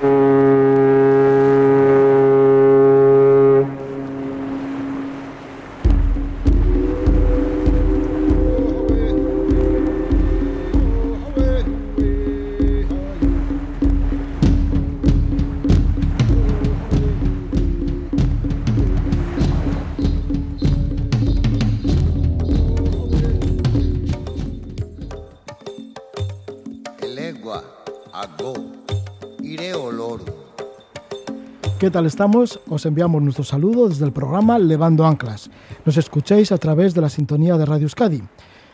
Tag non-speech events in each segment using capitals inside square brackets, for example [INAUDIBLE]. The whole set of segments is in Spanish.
Mm-hmm. ¿Qué tal estamos? Os enviamos nuestro saludo desde el programa Levando Anclas. Nos escucháis a través de la sintonía de Radio Euskadi.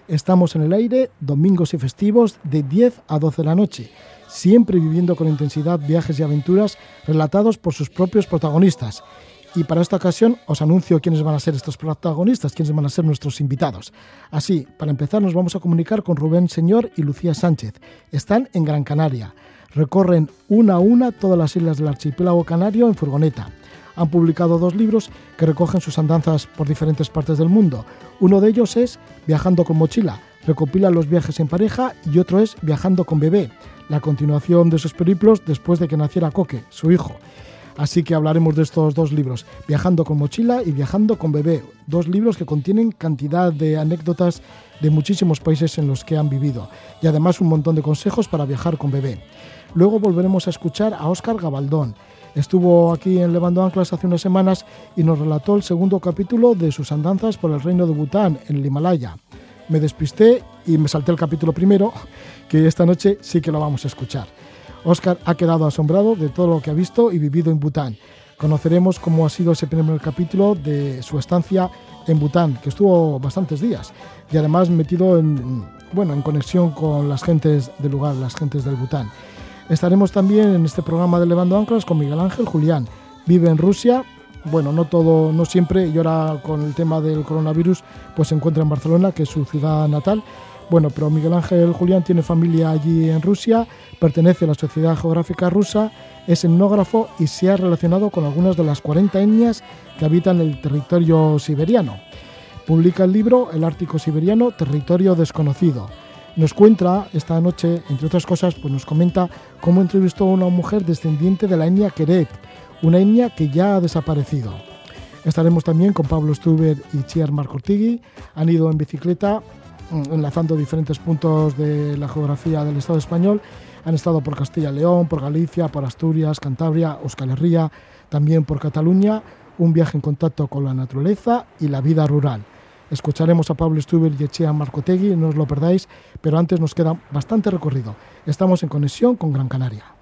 Estamos en el aire domingos y festivos de 10 a 12 de la noche, siempre viviendo con intensidad viajes y aventuras relatados por sus propios protagonistas. Y para esta ocasión os anuncio quiénes van a ser estos protagonistas, quiénes van a ser nuestros invitados. Así, para empezar nos vamos a comunicar con Rubén Señor y Lucía Sánchez. Están en Gran Canaria recorren una a una todas las islas del archipiélago canario en furgoneta. Han publicado dos libros que recogen sus andanzas por diferentes partes del mundo. Uno de ellos es Viajando con mochila, recopila los viajes en pareja y otro es Viajando con bebé, la continuación de sus periplos después de que naciera Coque, su hijo. Así que hablaremos de estos dos libros, Viajando con mochila y Viajando con bebé, dos libros que contienen cantidad de anécdotas de muchísimos países en los que han vivido y además un montón de consejos para viajar con bebé. Luego volveremos a escuchar a Óscar Gabaldón. Estuvo aquí en Levando Anclas hace unas semanas y nos relató el segundo capítulo de sus andanzas por el reino de Bután, en el Himalaya. Me despisté y me salté el capítulo primero, que esta noche sí que lo vamos a escuchar. Óscar ha quedado asombrado de todo lo que ha visto y vivido en Bután. Conoceremos cómo ha sido ese primer capítulo de su estancia en Bután, que estuvo bastantes días y además metido en, bueno, en conexión con las gentes del lugar, las gentes del Bután. Estaremos también en este programa de Levando Anclas con Miguel Ángel Julián. Vive en Rusia, bueno, no todo, no siempre, y ahora con el tema del coronavirus, pues se encuentra en Barcelona, que es su ciudad natal. Bueno, pero Miguel Ángel Julián tiene familia allí en Rusia, pertenece a la Sociedad Geográfica Rusa, es etnógrafo y se ha relacionado con algunas de las 40 etnias que habitan el territorio siberiano. Publica el libro El Ártico Siberiano, Territorio Desconocido nos cuenta esta noche, entre otras cosas, pues nos comenta cómo entrevistó a una mujer descendiente de la etnia Keret, una etnia que ya ha desaparecido. Estaremos también con Pablo Stuber y Chiar Marcortigui. Han ido en bicicleta enlazando diferentes puntos de la geografía del Estado español. Han estado por Castilla y León, por Galicia, por Asturias, Cantabria, Euskal Herria, también por Cataluña. Un viaje en contacto con la naturaleza y la vida rural. Escucharemos a Pablo Stuber y Echea Marcotegui, no os lo perdáis, pero antes nos queda bastante recorrido. Estamos en conexión con Gran Canaria.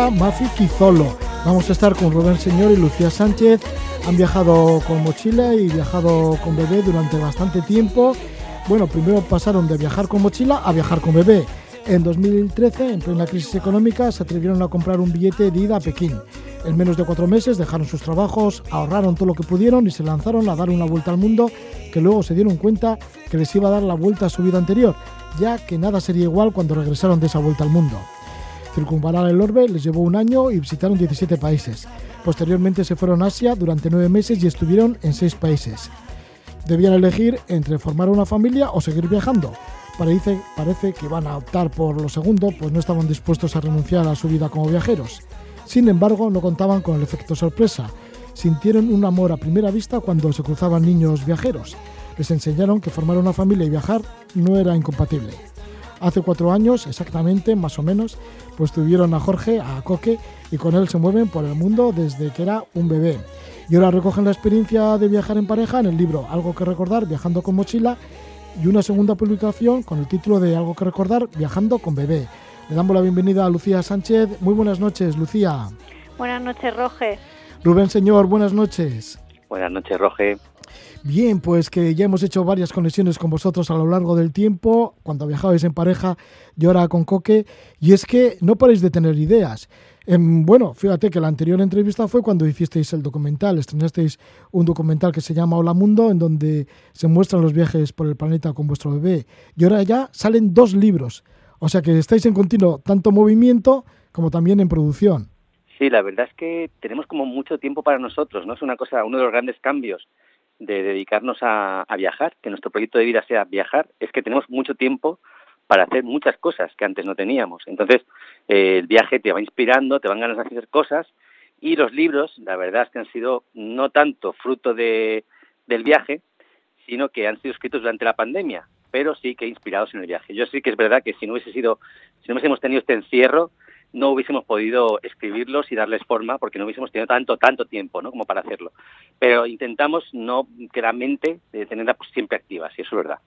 Sudáfrica, Mafi Kizolo. Vamos a estar con Rubén Señor y Lucía Sánchez. Han viajado con mochila y viajado con bebé durante bastante tiempo. Bueno, primero pasaron de viajar con mochila a viajar con bebé. En 2013, en plena crisis económica, se atrevieron a comprar un billete de ida a Pekín. En menos de cuatro meses dejaron sus trabajos, ahorraron todo lo que pudieron y se lanzaron a dar una vuelta al mundo que luego se dieron cuenta que les iba a dar la vuelta a su vida anterior, ya que nada sería igual cuando regresaron de esa vuelta al mundo. Circunvalar el orbe les llevó un año y visitaron 17 países. Posteriormente se fueron a Asia durante nueve meses y estuvieron en seis países. Debían elegir entre formar una familia o seguir viajando. Parece, parece que van a optar por lo segundo, pues no estaban dispuestos a renunciar a su vida como viajeros. Sin embargo, no contaban con el efecto sorpresa. Sintieron un amor a primera vista cuando se cruzaban niños viajeros. Les enseñaron que formar una familia y viajar no era incompatible. Hace cuatro años, exactamente, más o menos, pues tuvieron a Jorge, a Coque, y con él se mueven por el mundo desde que era un bebé. Y ahora recogen la experiencia de viajar en pareja en el libro Algo que recordar, viajando con mochila, y una segunda publicación con el título de Algo que recordar, viajando con bebé. Le damos la bienvenida a Lucía Sánchez. Muy buenas noches, Lucía. Buenas noches, Roge. Rubén Señor, buenas noches. Buenas noches, Roge. Bien, pues que ya hemos hecho varias conexiones con vosotros a lo largo del tiempo, cuando viajabais en pareja y ahora con Coque, y es que no paréis de tener ideas. Em, bueno, fíjate que la anterior entrevista fue cuando hicisteis el documental, estrenasteis un documental que se llama Hola Mundo, en donde se muestran los viajes por el planeta con vuestro bebé, y ahora ya salen dos libros. O sea que estáis en continuo tanto movimiento como también en producción. Sí, la verdad es que tenemos como mucho tiempo para nosotros, ¿no? Es una cosa, uno de los grandes cambios de dedicarnos a, viajar, que nuestro proyecto de vida sea viajar, es que tenemos mucho tiempo para hacer muchas cosas que antes no teníamos. Entonces, eh, el viaje te va inspirando, te van ganas de hacer cosas y los libros, la verdad es que han sido no tanto fruto de, del viaje, sino que han sido escritos durante la pandemia pero sí que inspirados en el viaje. Yo sí que es verdad que si no hubiese sido, si no hubiésemos tenido este encierro, no hubiésemos podido escribirlos y darles forma porque no hubiésemos tenido tanto tanto tiempo ¿no? como para hacerlo pero intentamos no que la mente de tenerla pues, siempre activa si eso es verdad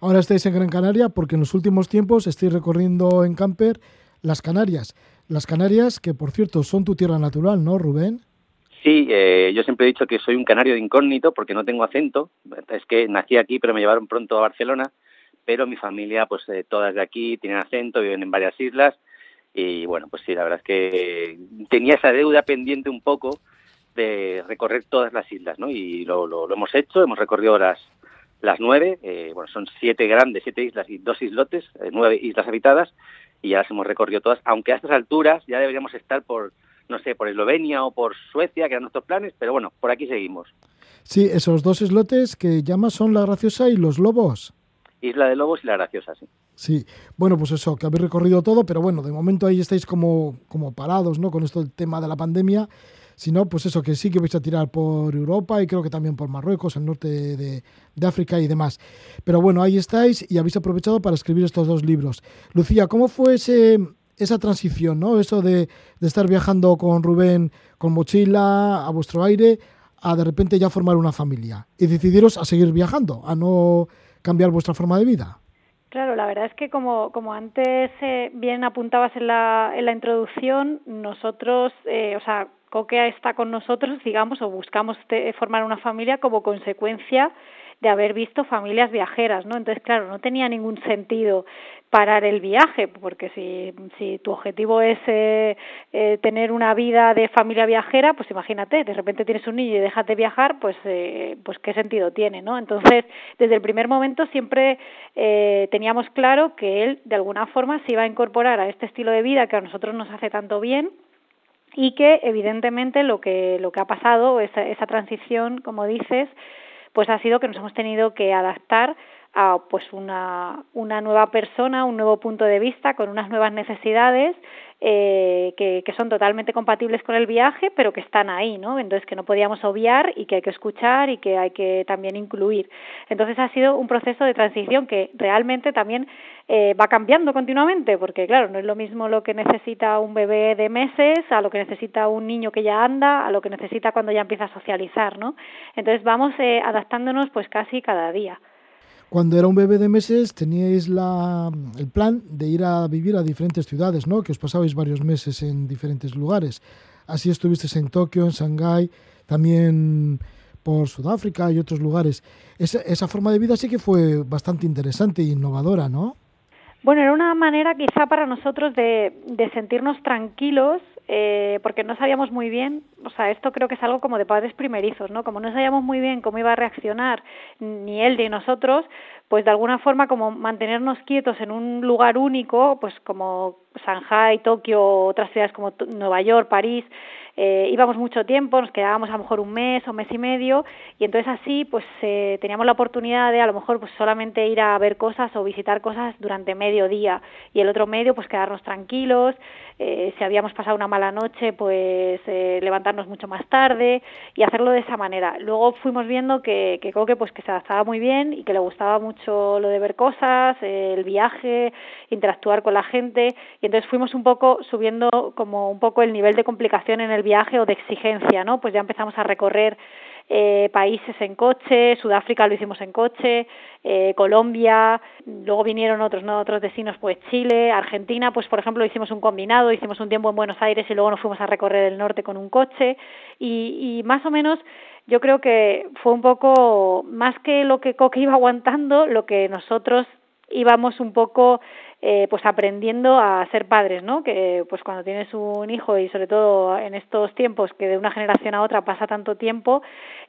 ahora estáis en Gran Canaria porque en los últimos tiempos estáis recorriendo en camper las Canarias las Canarias que por cierto son tu tierra natural no Rubén Sí, eh, yo siempre he dicho que soy un canario de incógnito porque no tengo acento. Es que nací aquí, pero me llevaron pronto a Barcelona. Pero mi familia, pues eh, todas de aquí, tienen acento, viven en varias islas. Y bueno, pues sí, la verdad es que tenía esa deuda pendiente un poco de recorrer todas las islas, ¿no? Y lo, lo, hemos hecho, hemos recorrido las, las nueve, eh, bueno, son siete grandes, siete islas y dos islotes, nueve islas habitadas, y ya las hemos recorrido todas, aunque a estas alturas ya deberíamos estar por no sé, por Eslovenia o por Suecia, que eran nuestros planes, pero bueno, por aquí seguimos. Sí, esos dos islotes que llamas son La Graciosa y Los Lobos. Isla de Lobos y La Graciosa, sí. Sí, bueno, pues eso, que habéis recorrido todo, pero bueno, de momento ahí estáis como, como parados, ¿no? Con esto del tema de la pandemia. Si no, pues eso, que sí que vais a tirar por Europa y creo que también por Marruecos, el norte de, de, África y demás. Pero bueno, ahí estáis y habéis aprovechado para escribir estos dos libros. Lucía, ¿cómo fue ese, esa transición, ¿no? Eso de, estar viajando con Rubén con mochila a vuestro aire a de repente ya formar una familia y decidiros a seguir viajando, a no cambiar vuestra forma de vida. Claro, la verdad es que como, como antes eh, bien apuntabas en la, en la introducción, nosotros, eh, o sea, Coquea está con nosotros, [LAUGHS] digamos, o buscamos formar una familia como consecuencia de haber visto familias viajeras, ¿no? Entonces, claro, no tenía ningún sentido parar el viaje, porque si, si tu objetivo es eh, eh, tener una vida de familia viajera, pues imagínate, de repente tienes un niño y dejas de viajar, pues, eh, pues qué sentido tiene, ¿no? Entonces, desde el primer momento siempre eh, teníamos claro que él, de alguna forma, se iba a incorporar a este estilo de vida que a nosotros nos hace tanto bien, y que evidentemente lo que lo que ha pasado esa, esa transición como dices pues ha sido que nos hemos tenido que adaptar a pues una, una nueva persona, un nuevo punto de vista, con unas nuevas necesidades eh, que, que, son totalmente compatibles con el viaje, pero que están ahí, ¿no? Entonces que no podíamos obviar y que hay que escuchar y que hay que también incluir. Entonces ha sido un proceso de transición que realmente también eh, va cambiando continuamente, porque claro, no es lo mismo lo que necesita un bebé de meses a lo que necesita un niño que ya anda, a lo que necesita cuando ya empieza a socializar, ¿no? Entonces vamos eh, adaptándonos pues casi cada día. Cuando era un bebé de meses teníais la, el plan de ir a vivir a diferentes ciudades, ¿no? Que os pasabais varios meses en diferentes lugares. Así estuvisteis en Tokio, en Shanghái, también por Sudáfrica y otros lugares. Esa, esa forma de vida sí que fue bastante interesante e innovadora, ¿no? Bueno, era una manera quizá para nosotros de, de sentirnos tranquilos eh, porque no sabíamos muy bien, o sea, esto creo que es algo como de padres primerizos, ¿no? Como no sabíamos muy bien cómo iba a reaccionar ni él ni nosotros, pues de alguna forma como mantenernos quietos en un lugar único, pues como Shanghai, Tokio, otras ciudades como Nueva York, París, eh, íbamos mucho tiempo, nos quedábamos a lo mejor un mes o mes y medio y entonces así pues eh, teníamos la oportunidad de a lo mejor pues solamente ir a ver cosas o visitar cosas durante medio día y el otro medio pues quedarnos tranquilos, eh, si habíamos pasado una mala noche pues eh, levantarnos mucho más tarde y hacerlo de esa manera. Luego fuimos viendo que, que Coque pues que se adaptaba muy bien y que le gustaba mucho lo de ver cosas, el viaje, interactuar con la gente y entonces fuimos un poco subiendo como un poco el nivel de complicación en el viaje o de exigencia, ¿no? Pues ya empezamos a recorrer eh, países en coche, Sudáfrica lo hicimos en coche, eh, Colombia, luego vinieron otros, ¿no? otros destinos, pues Chile, Argentina, pues por ejemplo hicimos un combinado, hicimos un tiempo en Buenos Aires y luego nos fuimos a recorrer el norte con un coche y, y más o menos yo creo que fue un poco más que lo que Coque iba aguantando, lo que nosotros íbamos un poco eh, pues aprendiendo a ser padres, ¿no? Que pues cuando tienes un hijo y sobre todo en estos tiempos que de una generación a otra pasa tanto tiempo,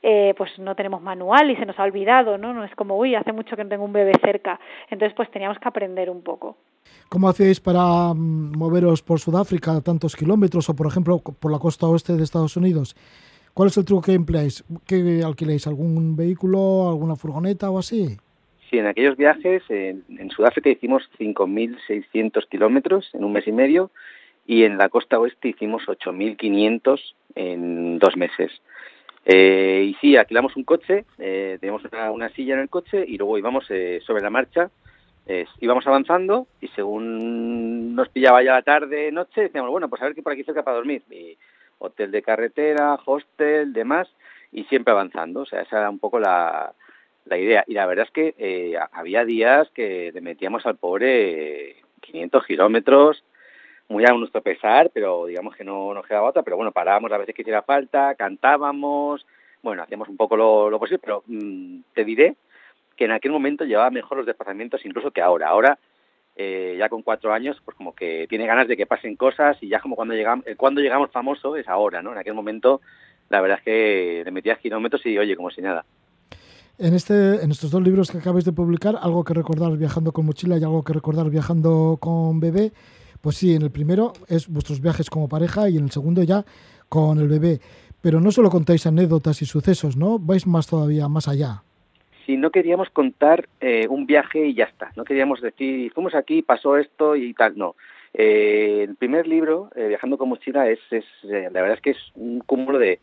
eh, pues no tenemos manual y se nos ha olvidado, ¿no? No es como, uy, hace mucho que no tengo un bebé cerca. Entonces pues teníamos que aprender un poco. ¿Cómo hacéis para mm, moveros por Sudáfrica tantos kilómetros o por ejemplo por la costa oeste de Estados Unidos? ¿Cuál es el truco que empleáis? ¿Qué alquiláis? ¿Algún vehículo, alguna furgoneta o así? Sí, en aquellos viajes en, Sudáfrica hicimos 5.600 kilómetros en un mes y medio y en la costa oeste hicimos 8.500 en dos meses. Eh, y sí, alquilamos un coche, eh, teníamos una, silla en el coche y luego íbamos eh, sobre la marcha, íbamos avanzando y según nos pillaba ya la tarde, noche, decíamos, bueno, pues a ver qué por aquí cerca para dormir. Hotel de carretera, hostel, demás, y siempre avanzando. O sea, esa era un poco la, la idea. Y la verdad es que eh, había días que le metíamos al pobre 500 kilómetros, muy a nuestro pesar, pero digamos que no nos quedaba otra, pero bueno, parábamos a veces que hiciera falta, cantábamos, bueno, hacíamos un poco lo, posible, pero mm, te diré que en aquel momento llevaba mejor los desplazamientos incluso que ahora. Ahora, eh, ya con cuatro años, pues como que tiene ganas de que pasen cosas y ya como cuando llegamos, cuando llegamos famoso es ahora, ¿no? En aquel momento, la verdad es que le metías kilómetros y oye, como si nada. En, este, en estos dos libros que acabáis de publicar, algo que recordar viajando con mochila y algo que recordar viajando con bebé, pues sí, en el primero es vuestros viajes como pareja y en el segundo ya con el bebé. Pero no solo contáis anécdotas y sucesos, ¿no? Vais más todavía más allá. Sí, no queríamos contar eh, un viaje y ya está. No queríamos decir, fuimos aquí, pasó esto y tal. No. Eh, el primer libro, eh, Viajando con mochila, es, es la verdad es que es un cúmulo de,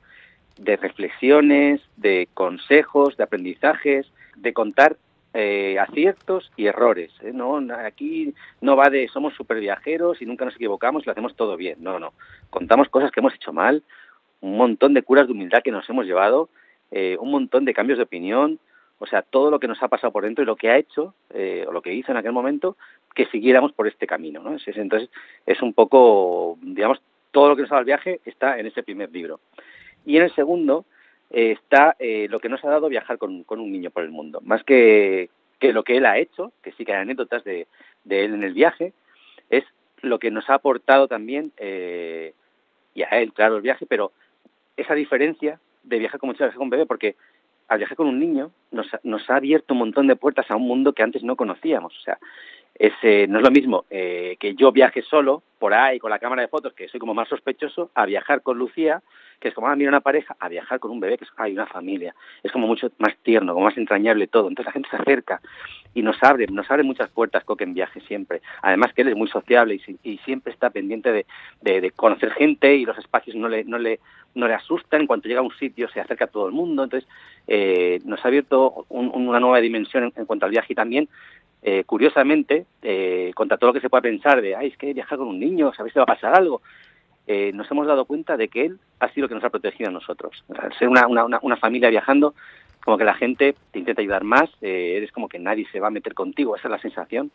de reflexiones, de consejos, de aprendizajes, de contar eh, aciertos y errores. ¿eh? No, aquí no va de somos super viajeros y nunca nos equivocamos y lo hacemos todo bien. No, no. Contamos cosas que hemos hecho mal, un montón de curas de humildad que nos hemos llevado, eh, un montón de cambios de opinión, o sea, todo lo que nos ha pasado por dentro y lo que ha hecho o lo que hizo en aquel momento, que siguiéramos por este camino. ¿no? Entonces, es un poco, digamos, todo lo que nos ha dado el viaje está en ese primer libro. Y en el segundo eh, está eh, lo que nos ha dado viajar con, un niño por el mundo. Más que, que, lo que él ha hecho, que sí que hay anécdotas de, él en el viaje, es lo que nos ha aportado también, eh, y a él, claro, el viaje, pero esa diferencia de viajar con muchas con un bebé, porque al viajar con un niño nos, nos ha abierto un montón de puertas a un mundo que antes no conocíamos. O sea, ese, no es lo mismo que yo viaje solo por ahí con la cámara de fotos, que soy como más sospechoso, a viajar con Lucía, que es como, ah, mira una pareja, a viajar con un bebé, que es, hay una familia. Es como mucho más tierno, como más entrañable todo. Entonces la gente se acerca y nos abre, nos abre muchas puertas Coque en viaje siempre. Además que él es muy sociable y, siempre está pendiente de, de, conocer gente y los espacios no le, no le, no le asustan. En cuanto llega a un sitio se acerca a todo el mundo. Entonces eh, nos ha abierto una nueva dimensión en, cuanto al viaje y también eh, curiosamente, eh, contra todo lo que se pueda pensar de, ay, es que viajar con un niño, sabéis que va a pasar algo, eh, nos hemos dado cuenta de que él ha sido lo que nos ha protegido a nosotros. Ser una, una, una familia viajando, como que la gente te intenta ayudar más, eh, eres como que nadie se va a meter contigo, esa es la sensación.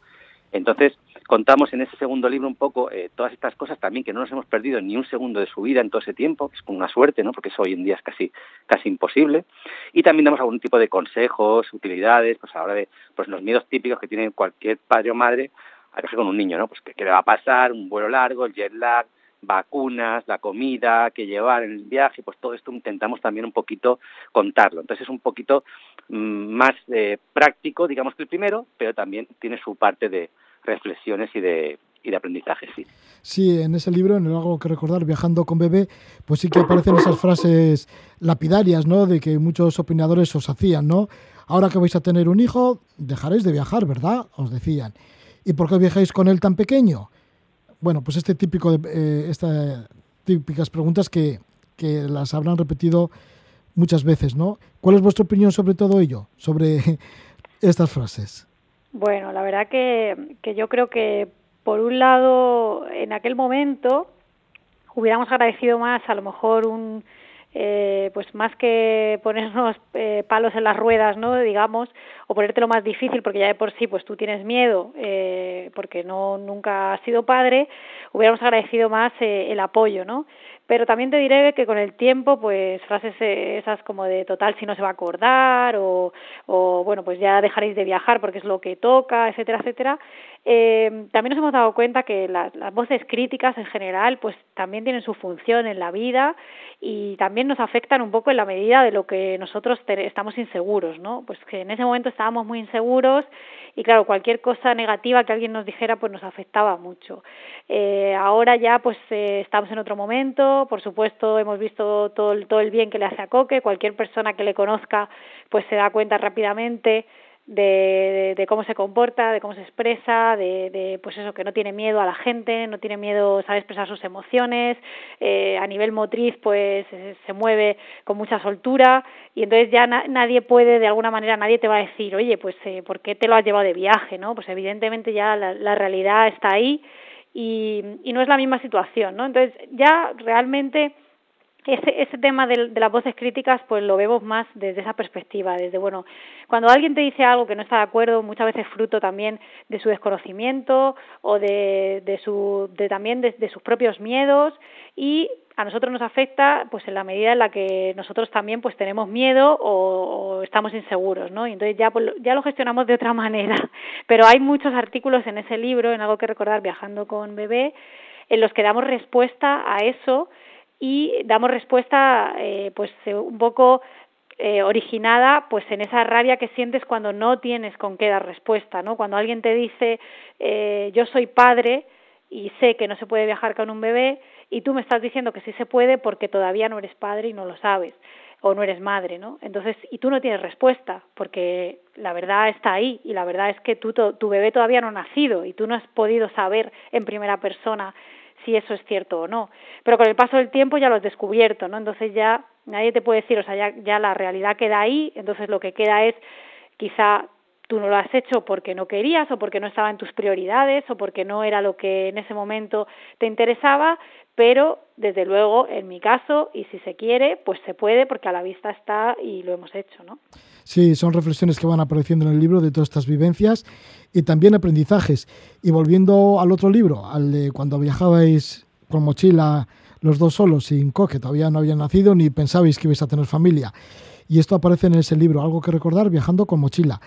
Entonces, contamos en ese segundo libro un poco eh, todas estas cosas también que no nos hemos perdido ni un segundo de su vida en todo ese tiempo, que es una suerte, ¿no? porque eso hoy en día es casi, casi imposible. Y también damos algún tipo de consejos, utilidades, pues a la hora de pues, los miedos típicos que tiene cualquier padre o madre a con un niño, ¿no? Pues qué le va a pasar, un vuelo largo, el jet lag, vacunas, la comida que llevar en el viaje, pues todo esto intentamos también un poquito contarlo. Entonces es un poquito mm, más eh, práctico, digamos que el primero, pero también tiene su parte de reflexiones y de, y de aprendizaje, sí. Sí, en ese libro, en el algo que recordar, Viajando con Bebé, pues sí que aparecen esas frases lapidarias, ¿no? De que muchos opinadores os hacían, ¿no? Ahora que vais a tener un hijo, dejaréis de viajar, ¿verdad? Os decían. ¿Y por qué viajáis con él tan pequeño? Bueno, pues este típico de, eh, estas típicas preguntas que, que las habrán repetido muchas veces, ¿no? ¿Cuál es vuestra opinión sobre todo ello, sobre [LAUGHS] estas frases? Bueno, la verdad que, que yo creo que por un lado, en aquel momento hubiéramos agradecido más a lo mejor un eh, pues más que ponernos eh, palos en las ruedas, ¿no? digamos, o ponértelo más difícil porque ya de por sí pues tú tienes miedo eh, porque no nunca has sido padre, hubiéramos agradecido más eh, el apoyo, ¿no? Pero también te diré que con el tiempo, pues frases eh, esas como de total si no se va a acordar o, o bueno, pues ya dejaréis de viajar porque es lo que toca, etcétera, etcétera. Eh, también nos hemos dado cuenta que las, voces críticas en general, pues también tienen su función en la vida y también nos afectan un poco en la medida de lo que nosotros estamos inseguros, ¿no? Pues que en ese momento estábamos muy inseguros y claro, cualquier cosa negativa que alguien nos dijera pues nos afectaba mucho. Eh, ahora ya pues eh, estamos en otro momento, por supuesto hemos visto todo el, todo el bien que le hace a Coque, cualquier persona que le conozca pues se da cuenta rápidamente de, de, cómo se comporta, de cómo se expresa, de, de, pues eso, que no tiene miedo a la gente, no tiene miedo, sabe expresar sus emociones, eh, a nivel motriz pues se mueve con mucha soltura y entonces ya na nadie puede, de alguna manera, nadie te va a decir, oye, pues eh, ¿por qué te lo has llevado de viaje? ¿no? Pues evidentemente ya la, la realidad está ahí y, y no es la misma situación, ¿no? Entonces ya realmente ese, ese tema de, de, las voces críticas pues lo vemos más desde esa perspectiva, desde bueno, cuando alguien te dice algo que no está de acuerdo, muchas veces fruto también de su desconocimiento o de, de su de también de, de sus propios miedos y a nosotros nos afecta pues en la medida en la que nosotros también pues tenemos miedo o, o estamos inseguros, ¿no? Y entonces ya pues, ya lo gestionamos de otra [LAUGHS] manera. Pero hay muchos artículos en ese libro, en algo que recordar viajando con bebé, en los que damos respuesta a eso y damos respuesta eh, pues eh, un poco eh, originada pues en esa rabia que sientes cuando no tienes con qué dar respuesta no cuando alguien te dice eh, yo soy padre y sé que no se puede viajar con un bebé y tú me estás diciendo que sí se puede porque todavía no eres padre y no lo sabes o no eres madre, ¿no? Entonces, y tú no tienes respuesta, porque la verdad está ahí, y la verdad es que tú, tu bebé todavía no ha nacido, y tú no has podido saber en primera persona si eso es cierto o no. Pero con el paso del tiempo ya lo has descubierto, ¿no? Entonces ya nadie te puede decir, o sea, ya, ya la realidad queda ahí, entonces lo que queda es quizá tú no lo has hecho porque no querías o porque no estaba en tus prioridades o porque no era lo que en ese momento te interesaba, pero desde luego en mi caso y si se quiere, pues se puede porque a la vista está y lo hemos hecho, ¿no? Sí, son reflexiones que van apareciendo en el libro de todas estas vivencias y también aprendizajes. Y volviendo al otro libro, al de cuando viajabais con mochila los dos solos, sin coque, todavía no habían nacido ni pensabais que ibais a tener familia. Y esto aparece en ese libro, algo que recordar viajando con mochila.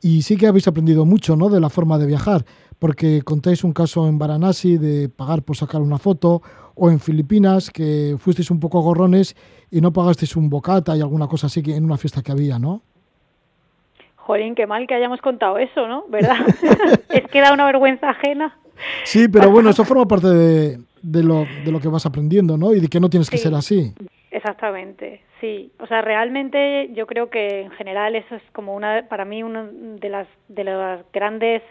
Y sí que habéis aprendido mucho ¿no? de la forma de viajar, porque contáis un caso en Varanasi de pagar por sacar una foto, o en Filipinas que fuisteis un poco gorrones y no pagasteis un bocata y alguna cosa así que en una fiesta que había, ¿no? Jolín, qué mal que hayamos contado eso, ¿no? ¿Verdad? [LAUGHS] es que da una vergüenza ajena. Sí, pero bueno, eso forma parte de, de, lo, de lo que vas aprendiendo, ¿no? Y de que no tienes que ser así. Exactamente, sí. O sea, realmente yo creo que en general eso es como una, para mí, una de las, de las grandes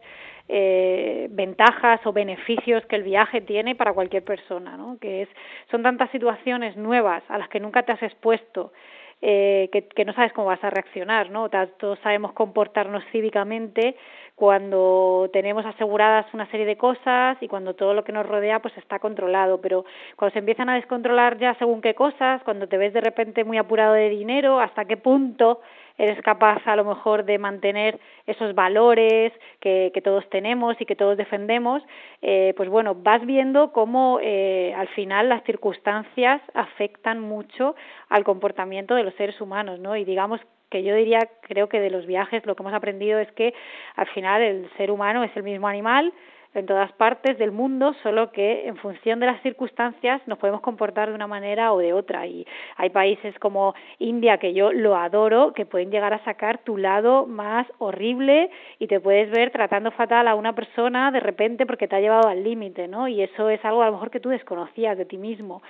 eh, ventajas o beneficios que el viaje tiene para cualquier persona, ¿no? Que es, son tantas situaciones nuevas a las que nunca te has expuesto, eh, que, que no sabes cómo vas a reaccionar, ¿no? Todos sabemos comportarnos cívicamente cuando tenemos aseguradas una serie de cosas y cuando todo lo que nos rodea pues está controlado, pero cuando se empiezan a descontrolar ya según qué cosas, cuando te ves de repente muy apurado de dinero, hasta qué punto eres capaz a lo mejor de mantener esos valores que, que todos tenemos y que todos defendemos, eh, pues bueno, vas viendo cómo eh, al final las circunstancias afectan mucho al comportamiento de los seres humanos, ¿no? Y digamos que yo diría, creo que de los viajes lo que hemos aprendido es que al final el ser humano es el mismo animal, en todas partes del mundo, solo que en función de las circunstancias nos podemos comportar de una manera o de otra. Y hay países como India, que yo lo adoro, que pueden llegar a sacar tu lado más horrible y te puedes ver tratando fatal a una persona de repente porque te ha llevado al límite, ¿no? Y eso es algo a lo mejor que tú desconocías de ti mismo.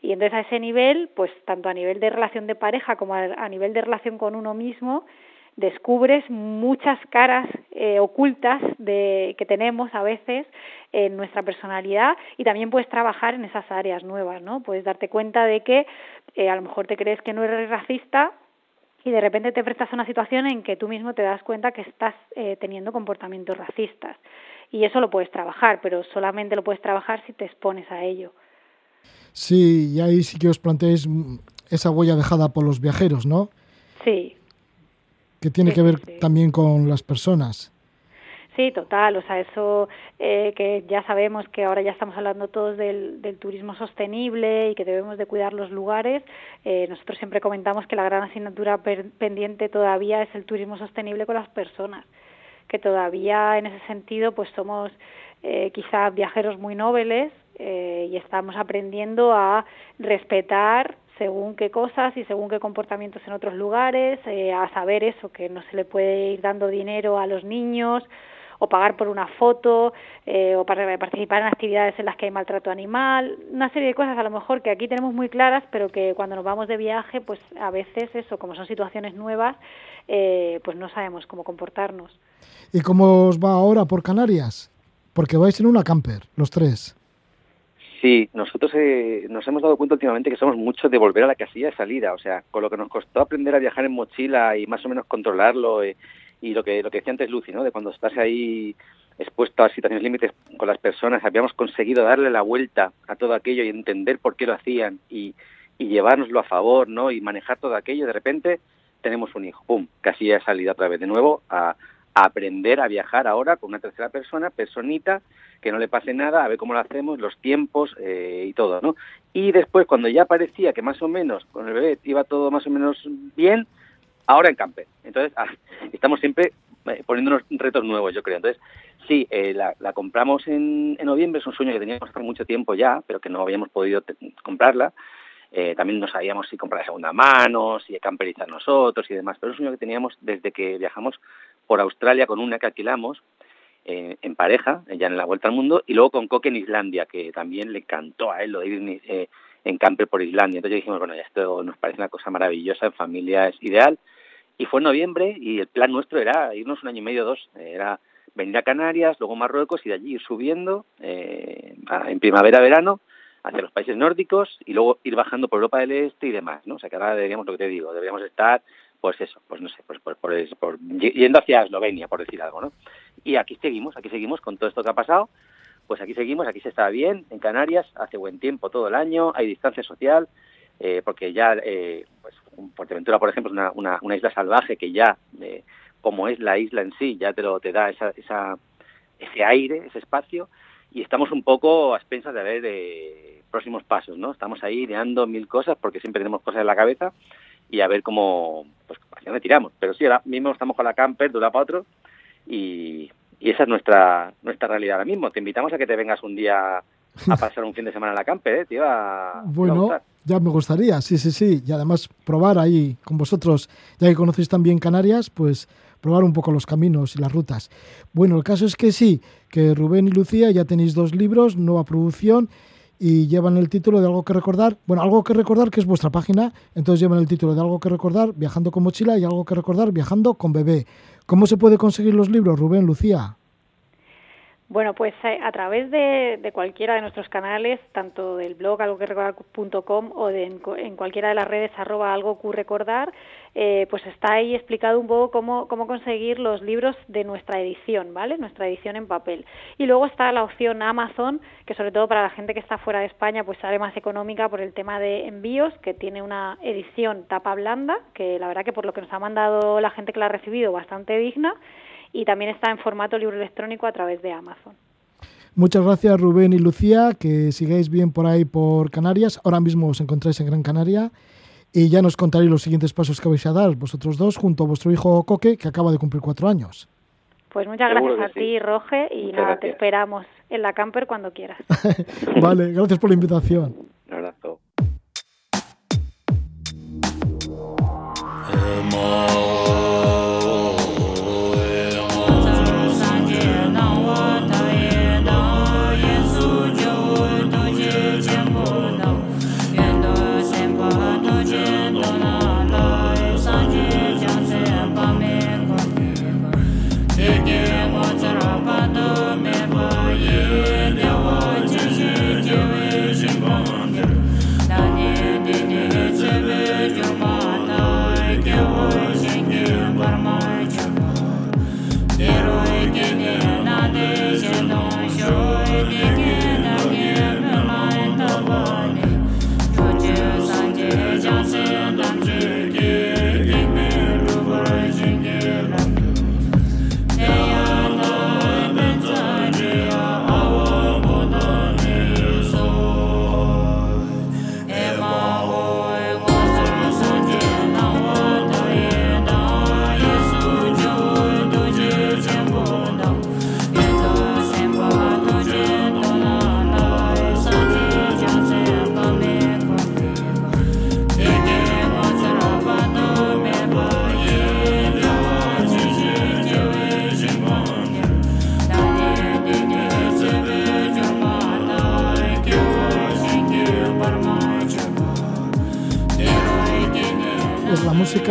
Y entonces a ese nivel, pues tanto a nivel de relación de pareja como a, nivel de relación con uno mismo, descubres muchas caras eh, ocultas de, que tenemos a veces en nuestra personalidad y también puedes trabajar en esas áreas nuevas, ¿no? Puedes darte cuenta de que eh, a lo mejor te crees que no eres racista y de repente te prestas a una situación en que tú mismo te das cuenta que estás eh, teniendo comportamientos racistas. Y eso lo puedes trabajar, pero solamente lo puedes trabajar si te expones a ello. Sí, y ahí sí que os planteáis esa huella dejada por los viajeros, ¿no? Sí. Que tiene que ver también con las personas. Sí, total, o sea, eso eh, que ya sabemos que ahora ya estamos hablando todos del, del turismo sostenible y que debemos de cuidar los lugares, eh, nosotros siempre comentamos que la gran asignatura pendiente todavía es el turismo sostenible con las personas, que todavía en ese sentido pues somos eh, quizás viajeros muy nobles eh, y estamos aprendiendo a respetar según qué cosas y según qué comportamientos en otros lugares, eh, a saber eso, que no se le puede ir dando dinero a los niños o pagar por una foto eh, o para participar en actividades en las que hay maltrato animal, una serie de cosas a lo mejor que aquí tenemos muy claras, pero que cuando nos vamos de viaje, pues a veces eso, como son situaciones nuevas, eh, pues no sabemos cómo comportarnos. ¿Y cómo os va ahora por Canarias? Porque vais en una camper, los tres. Sí, nosotros eh, nos hemos dado cuenta últimamente que somos muchos de volver a la casilla de salida, o sea, con lo que nos costó aprender a viajar en mochila y más o menos controlarlo eh, y lo que lo que decía antes Lucy, ¿no? De cuando estás ahí expuesto a situaciones límites con las personas, habíamos conseguido darle la vuelta a todo aquello y entender por qué lo hacían y, y llevárnoslo a favor, ¿no? Y manejar todo aquello. De repente tenemos un hijo, pum, casilla de salida otra vez de nuevo a, aprender a viajar ahora con una tercera persona, personita que no le pase nada, a ver cómo lo hacemos, los tiempos eh, y todo, ¿no? Y después, cuando ya parecía que más o menos con el bebé iba todo más o menos bien, ahora en camper. Entonces, ah, estamos siempre eh, poniéndonos retos nuevos, yo creo. Entonces, sí, eh, la, compramos en, noviembre, es un sueño que teníamos hace mucho tiempo ya, pero que no habíamos podido comprarla. también no sabíamos si comprar de segunda mano, si camperizar nosotros y demás, pero es un sueño que teníamos desde que viajamos por Australia con una que alquilamos eh, en pareja, ya en la vuelta al mundo, y luego con Coque en Islandia, que también le cantó a él lo de ir eh, en camper por Islandia. Entonces dijimos, bueno, ya esto nos parece una cosa maravillosa, en familia es ideal. Y fue en noviembre y el plan nuestro era irnos un año y medio, dos. Era venir a Canarias, luego Marruecos y de allí ir subiendo eh, en primavera, verano, hacia los países nórdicos y luego ir bajando por Europa del Este y demás, ¿no? O sea que ahora deberíamos, lo que te digo, deberíamos estar pues eso, pues no sé, pues por, por, yendo hacia Eslovenia, por decir algo, ¿no? Y aquí seguimos, aquí seguimos con todo esto que ha pasado, pues aquí seguimos, aquí se está bien, en Canarias hace buen tiempo todo el año, hay distancia social, eh, porque ya, eh, pues Fuerteventura, por ejemplo, es una, una, una isla salvaje que ya, eh, como es la isla en sí, ya te lo te da esa, esa, ese aire, ese espacio, y estamos un poco a expensas de ver eh, próximos pasos, ¿no? Estamos ahí ideando mil cosas porque siempre tenemos cosas en la cabeza y a ver cómo, pues, hacia dónde tiramos. Pero sí, ahora mismo estamos con la camper de un para otro y, esa es nuestra nuestra realidad ahora mismo. Te invitamos a que te vengas un día a pasar un fin de semana en la camper, ¿eh? Te bueno, ya me gustaría, sí, sí, sí. Y además probar ahí con vosotros, ya que conocéis también Canarias, pues probar un poco los caminos y las rutas. Bueno, el caso es que sí, que Rubén y Lucía ya tenéis dos libros, nueva producción y llevan el título de Algo que recordar. Bueno, Algo que recordar, que es vuestra página, entonces llevan el título de Algo que recordar, Viajando con mochila y Algo que recordar, Viajando con bebé. ¿Cómo se puede conseguir los libros, Rubén, Lucía? Bueno, pues eh, a través de, cualquiera de nuestros canales, tanto del blog algoquerecordar.com o de, en, cualquiera de las redes arroba algo recordar, eh, pues está ahí explicado un poco cómo, cómo conseguir los libros de nuestra edición, ¿vale? Nuestra edición en papel. Y luego está la opción Amazon, que sobre todo para la gente que está fuera de España, pues sale más económica por el tema de envíos, que tiene una edición tapa blanda, que la verdad que por lo que nos ha mandado la gente que la ha recibido, bastante digna y también está en formato libro electrónico a través de Amazon. Muchas gracias Rubén y Lucía, que sigáis bien por ahí por Canarias. Ahora mismo os encontráis en Gran Canaria y ya nos contaréis los siguientes pasos que vais a dar vosotros dos junto a vuestro hijo Coque, que acaba de cumplir cuatro años. Pues muchas gracias a ti, Roge, y nada, te esperamos en la camper cuando quieras. [LAUGHS] vale, gracias por la invitación. Un abrazo.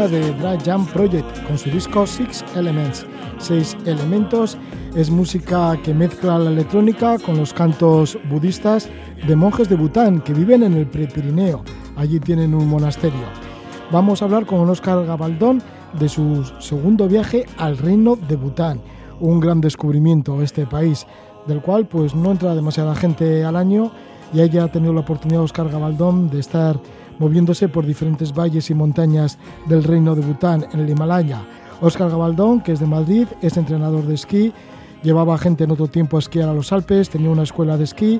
De Dry Jam Project con su disco Six Elements. Seis elementos es música que mezcla la electrónica con los cantos budistas de monjes de Bután que viven en el Prepirineo. Allí tienen un monasterio. Vamos a hablar con Oscar Gabaldón de su segundo viaje al reino de Bután. Un gran descubrimiento este país, del cual pues no entra demasiada gente al año y ella ha tenido la oportunidad Oscar Gabaldón de estar moviéndose por diferentes valles y montañas del reino de Bután en el Himalaya. Óscar Gabaldón, que es de Madrid, es entrenador de esquí, llevaba gente en otro tiempo a esquiar a los Alpes, tenía una escuela de esquí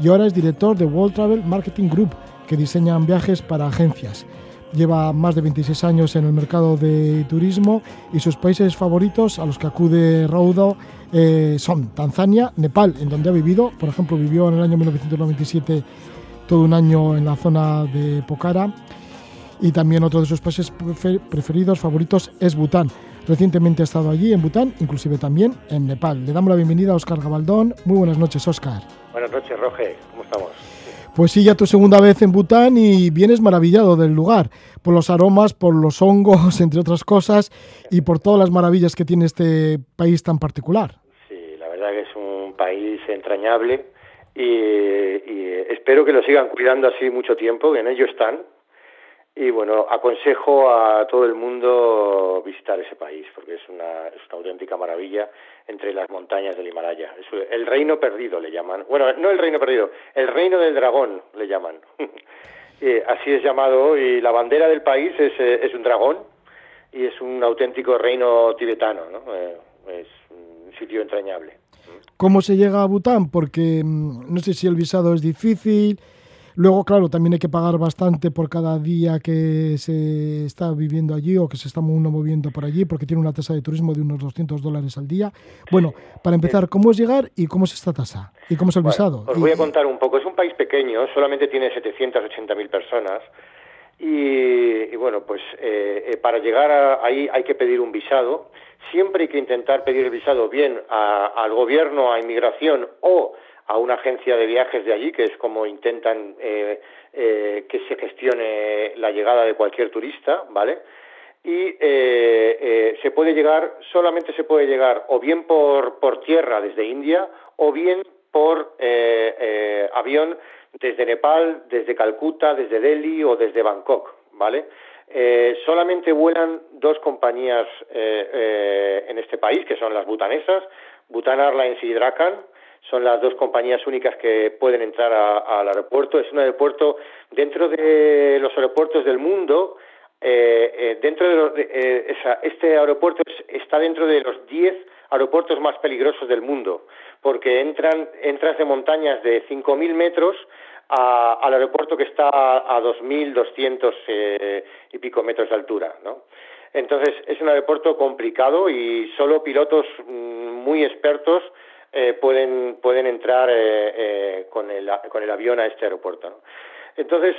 y ahora es director de World Travel Marketing Group, que diseñan viajes para agencias. Lleva más de 26 años en el mercado de turismo y sus países favoritos a los que acude Raudo eh, son Tanzania, Nepal, en donde ha vivido, por ejemplo, vivió en el año 1997 todo un año en la zona de Pokhara y también otro de sus países preferidos, favoritos, es Bután. Recientemente ha estado allí en Bután, inclusive también en Nepal. Le damos la bienvenida a Oscar Gabaldón. Muy buenas noches, Oscar. Buenas noches, Roge. ¿Cómo estamos? Pues sí, ya tu segunda vez en Bután y vienes maravillado del lugar, por los aromas, por los hongos, [LAUGHS] entre otras cosas, y por todas las maravillas que tiene este país tan particular. Sí, la verdad que es un país entrañable y, espero que lo sigan cuidando así mucho tiempo, que en ello están. Y bueno, aconsejo a todo el mundo visitar ese país, porque es una, es una auténtica maravilla entre las montañas del Himalaya. El reino perdido le llaman. Bueno, no el reino perdido, el reino del dragón le llaman. [LAUGHS] así es llamado y la bandera del país es, eh, es un dragón y es un auténtico reino tibetano, ¿no? Eh, sitio entrañable. ¿Cómo se llega a Bután? Porque mm, no sé si el visado es difícil. Luego, claro, también hay que pagar bastante por cada día que se está viviendo allí o que se está uno moviendo por allí, porque tiene una tasa de turismo de unos 200 dólares al día. Bueno, para empezar, ¿cómo es llegar y cómo es esta tasa? ¿Y cómo es el visado? Os voy a contar un poco. Es un país pequeño, solamente tiene 780.000 personas. Y, bueno, pues eh, eh, para llegar ahí hay que pedir un visado siempre hay que intentar pedir el visado bien al gobierno, a inmigración o a una agencia de viajes de allí, que es como intentan eh, eh, que se gestione la llegada de cualquier turista, ¿vale? Y eh, se puede llegar, solamente se puede llegar o bien por, por tierra desde India o bien por avión desde Nepal, desde Calcuta, desde Delhi o desde Bangkok, ¿vale? Eh, solamente vuelan dos compañías eh, eh, en este país, que son las butanesas, Bhutan Airlines y Drakan. Son las dos compañías únicas que pueden entrar al aeropuerto. Es un aeropuerto dentro de los aeropuertos del mundo. dentro de, este aeropuerto está dentro de los 10 aeropuertos más peligrosos del mundo, porque entran, entras de montañas de 5.000 metros al aeropuerto que está a, 2.200 eh, y pico metros de altura. ¿no? Entonces es un aeropuerto complicado y solo pilotos mm, muy expertos eh, pueden, pueden entrar eh, eh, con, el, con el avión a este aeropuerto. Entonces,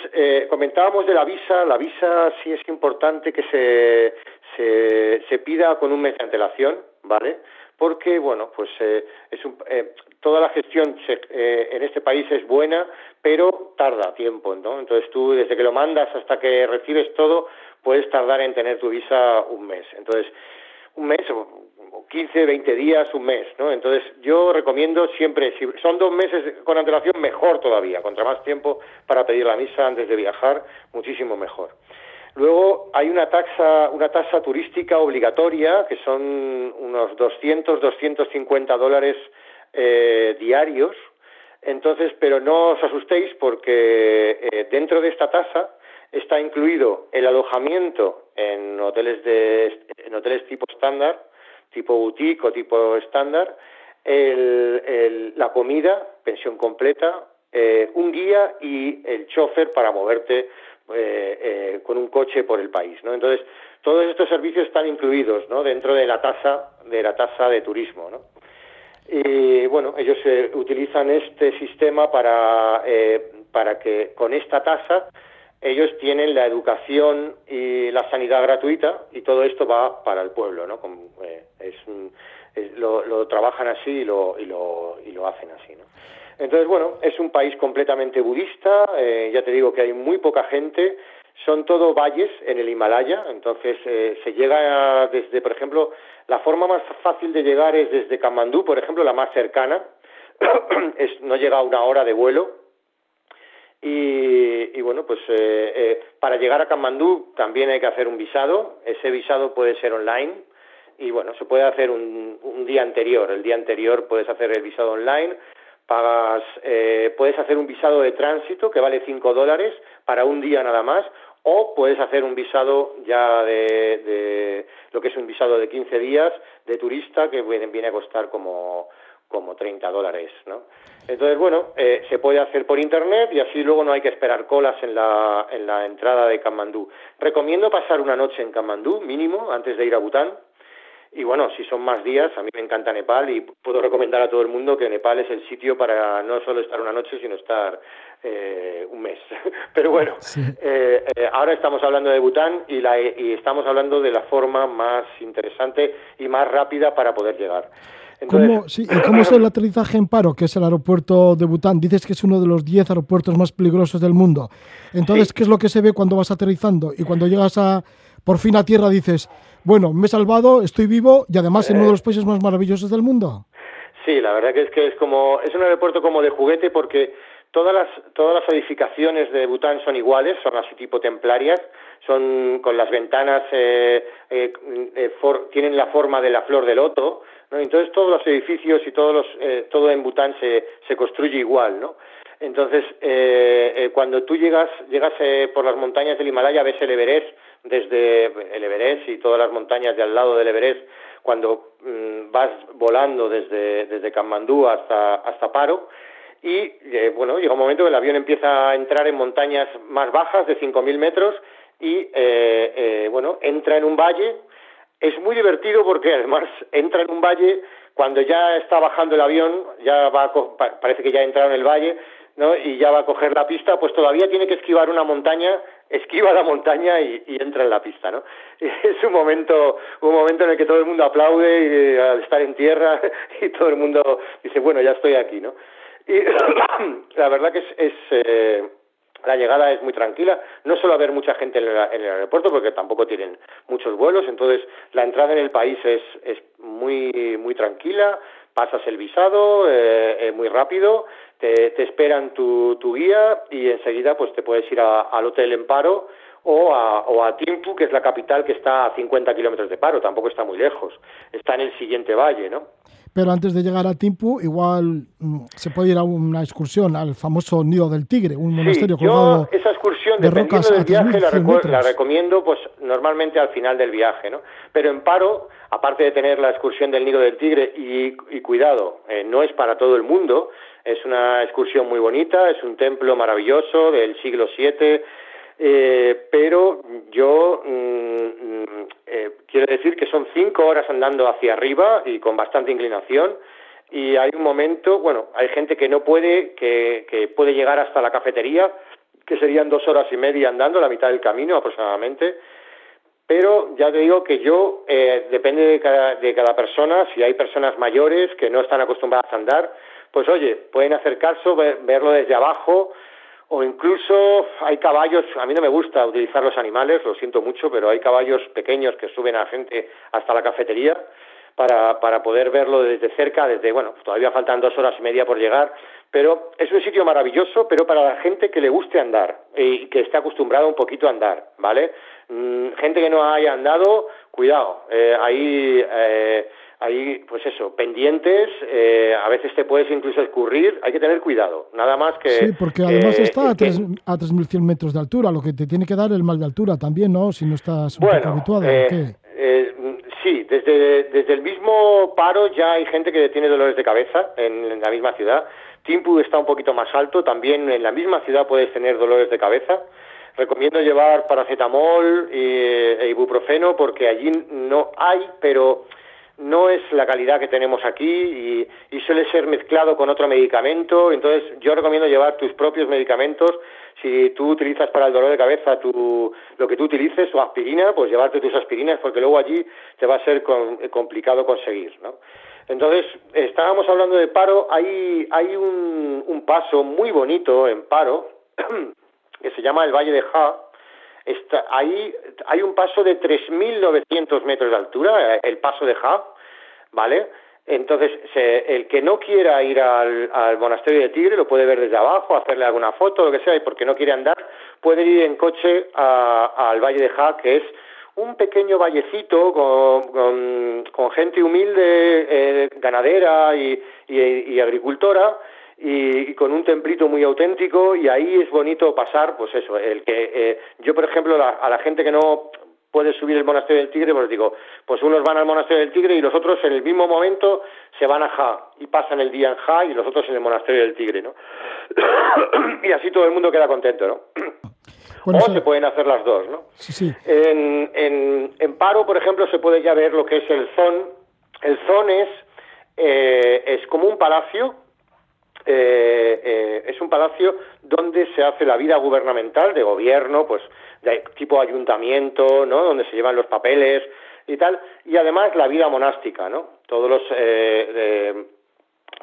comentábamos de la visa. La visa sí es importante que se, se, se pida con un mes de antelación, ¿vale? Porque, bueno, pues es un, toda la gestión en este país es buena, pero tarda tiempo, ¿no? Entonces tú, desde que lo mandas hasta que recibes todo, puedes tardar en tener tu visa un mes. Entonces, un mes o 15, 20 días, un mes, ¿no? Entonces, yo recomiendo siempre, si son dos meses con antelación, mejor todavía, contra más tiempo para pedir la visa antes de viajar, muchísimo mejor. Luego hay una tasa, una tasa turística obligatoria que son unos 200, 250 dólares eh, diarios. Entonces, pero no os asustéis porque eh, dentro de esta tasa está incluido el alojamiento en hoteles de en hoteles tipo estándar, tipo boutique o tipo estándar, la comida, pensión completa, eh, un guía y el chofer para moverte eh, eh, con un coche por el país, ¿no? Entonces todos estos servicios están incluidos, ¿no? Dentro de la tasa de la tasa de turismo, ¿no? Y bueno, ellos utilizan este sistema para para que con esta tasa ellos tienen la educación y la sanidad gratuita y todo esto va para el pueblo, ¿no? Eh, es, lo, trabajan así y lo, y lo, y lo hacen así, ¿no? Entonces, bueno, es un país completamente budista, eh, ya te digo que hay muy poca gente, son todo valles en el Himalaya, entonces eh, se llega desde, por ejemplo, la forma más fácil de llegar es desde Kamandú, por ejemplo, la más cercana, [COUGHS] es, no llega a una hora de vuelo, y, bueno, pues eh, eh, para llegar a Kamandú también hay que hacer un visado. Ese visado puede ser online y bueno, se puede hacer un, un día anterior. El día anterior puedes hacer el visado online. Pagas, eh, puedes hacer un visado de tránsito que vale 5 dólares para un día nada más o puedes hacer un visado ya de, lo que es un visado de 15 días de turista que viene a costar como como 30 dólares, ¿no? Entonces, bueno, eh, se puede hacer por internet y así luego no hay que esperar colas en la, en la entrada de Kamandú. Recomiendo pasar una noche en Kamandú, mínimo, antes de ir a Bután. Y bueno, si son más días, a mí me encanta Nepal y puedo recomendar a todo el mundo que Nepal es el sitio para no solo estar una noche, sino estar eh, un mes. [LAUGHS] Pero bueno, eh, ahora estamos hablando de Bután y, la, y estamos hablando de la forma más interesante y más rápida para poder llegar. ¿Cómo, sí, ¿Cómo es el aterrizaje en Paro, que es el aeropuerto de Bután? Dices que es uno de los 10 aeropuertos más peligrosos del mundo. Entonces, ¿qué es lo que se ve cuando vas aterrizando? Y cuando llegas a por fin a tierra dices, bueno, me he salvado, estoy vivo y además en uno de los países más maravillosos del mundo. Sí, la verdad que es que es como es un aeropuerto como de juguete porque todas las todas las edificaciones de Bután son iguales, son así tipo templarias, son con las ventanas eh, eh, eh tienen la forma de la flor de loto, entonces todos los edificios y todos los, eh, todo en Bután se, se construye igual, ¿no? Entonces, eh, eh, cuando tú llegas, llegas por las montañas del Himalaya, ves el Everest, desde el Everest y todas las montañas de al lado del Everest, cuando mm, vas volando desde, desde hasta, hasta Paro, y bueno, llega un momento que el avión empieza a entrar en montañas más bajas de 5.000 metros y bueno, entra en un valle es muy divertido porque además entra en un valle cuando ya está bajando el avión, ya va parece que ya ha entrado en el valle, ¿no? Y ya va a coger la pista, pues todavía tiene que esquivar una montaña, esquiva la montaña y, entra en la pista, ¿no? [LAUGHS] es un momento, un momento en el que todo el mundo aplaude y, eh, al estar en tierra [LAUGHS] y todo el mundo dice, bueno, ya estoy aquí, ¿no? Y [COUGHS] la verdad que es, es eh, la llegada es muy tranquila, no suele haber mucha gente en el, aeropuerto porque tampoco tienen muchos vuelos, entonces la entrada en el país es, es muy, muy tranquila, pasas el visado eh, eh, muy rápido, te, te esperan tu, tu, guía y enseguida pues te puedes ir al hotel en paro o a, o a Timpu, que es la capital que está a 50 kilómetros de paro, tampoco está muy lejos, está en el siguiente valle, ¿no? pero antes de llegar a Timpu, igual mm, se puede ir a una excursión al famoso Nido del Tigre, un monasterio sí, yo esa excursión, de dependiendo del viaje, la, la, recomiendo pues normalmente al final del viaje, ¿no? Pero en paro, aparte de tener la excursión del Nido del Tigre, y, cuidado, eh, no es para todo el mundo, es una excursión muy bonita, es un templo maravilloso del siglo VII, Eh, pero yo mm, mm, eh, quiero decir que son cinco horas andando hacia arriba y con bastante inclinación. Y hay un momento, bueno, hay gente que no puede, que, que puede llegar hasta la cafetería, que serían dos horas y media andando, la mitad del camino aproximadamente, pero ya te digo que yo, eh, depende de cada, de cada persona, si hay personas mayores que no están acostumbradas a andar, pues oye, pueden hacer caso, verlo desde abajo, o incluso hay caballos, a mí no me gusta utilizar los animales, lo siento mucho, pero hay caballos pequeños que suben a gente hasta la cafetería para, para poder verlo desde cerca, desde, bueno, todavía faltan dos horas y media por llegar, pero es un sitio maravilloso, pero para la gente que le guste andar y que esté acostumbrada un poquito a andar, ¿vale? Mm, gente que no haya andado, cuidado, eh, ahí... Eh, hay, pues eso, pendientes, eh, a veces te puedes incluso escurrir, hay que tener cuidado, nada más que... Sí, porque además está a, tres, a 3.100 metros de altura, lo que te tiene que dar el mal de altura también, ¿no? Si no estás bueno, habituado. Eh, eh, sí, desde, desde el mismo paro ya hay gente que tiene dolores de cabeza en, la misma ciudad. Timpu está un poquito más alto, también en la misma ciudad puedes tener dolores de cabeza. Recomiendo llevar paracetamol e ibuprofeno porque allí no hay, pero no es la calidad que tenemos aquí y, suele ser mezclado con otro medicamento. Entonces, yo recomiendo llevar tus propios medicamentos. Si tú utilizas para el dolor de cabeza tu, lo que tú utilices, o aspirina, pues llevarte tus aspirinas, porque luego allí te va a ser complicado conseguir. ¿no? Entonces, estábamos hablando de paro. Hay, un, paso muy bonito en paro [CLEARS THROAT] que se llama el Valle de Ja ahí hay un paso de 3.900 metros de altura, el paso de Ja, ¿vale? Entonces, el que no quiera ir al, monasterio de Tigre lo puede ver desde abajo, hacerle alguna foto, lo que sea, y porque no quiere andar, puede ir en coche al Valle de Ja, que es un pequeño vallecito con, con, gente humilde, eh, ganadera y agricultora, y, con un templito muy auténtico y ahí es bonito pasar, pues eso, el que eh, yo por ejemplo a la gente que no puede subir el monasterio del Tigre, pues digo, pues unos van al monasterio del Tigre y los otros en el mismo momento se van a Ja y pasan el día en Ja y los otros en el monasterio del Tigre, ¿no? [COUGHS] y así todo el mundo queda contento, ¿no? O se pueden hacer las dos, ¿no? Sí, sí. En, en, en, Paro, por ejemplo, se puede ya ver lo que es el Zon. El Zon es, eh, es como un palacio eh, eh, es un palacio donde se hace la vida gubernamental de gobierno, pues de tipo ayuntamiento, ¿no? Donde se llevan los papeles y tal, y además la vida monástica, ¿no? Todos los eh,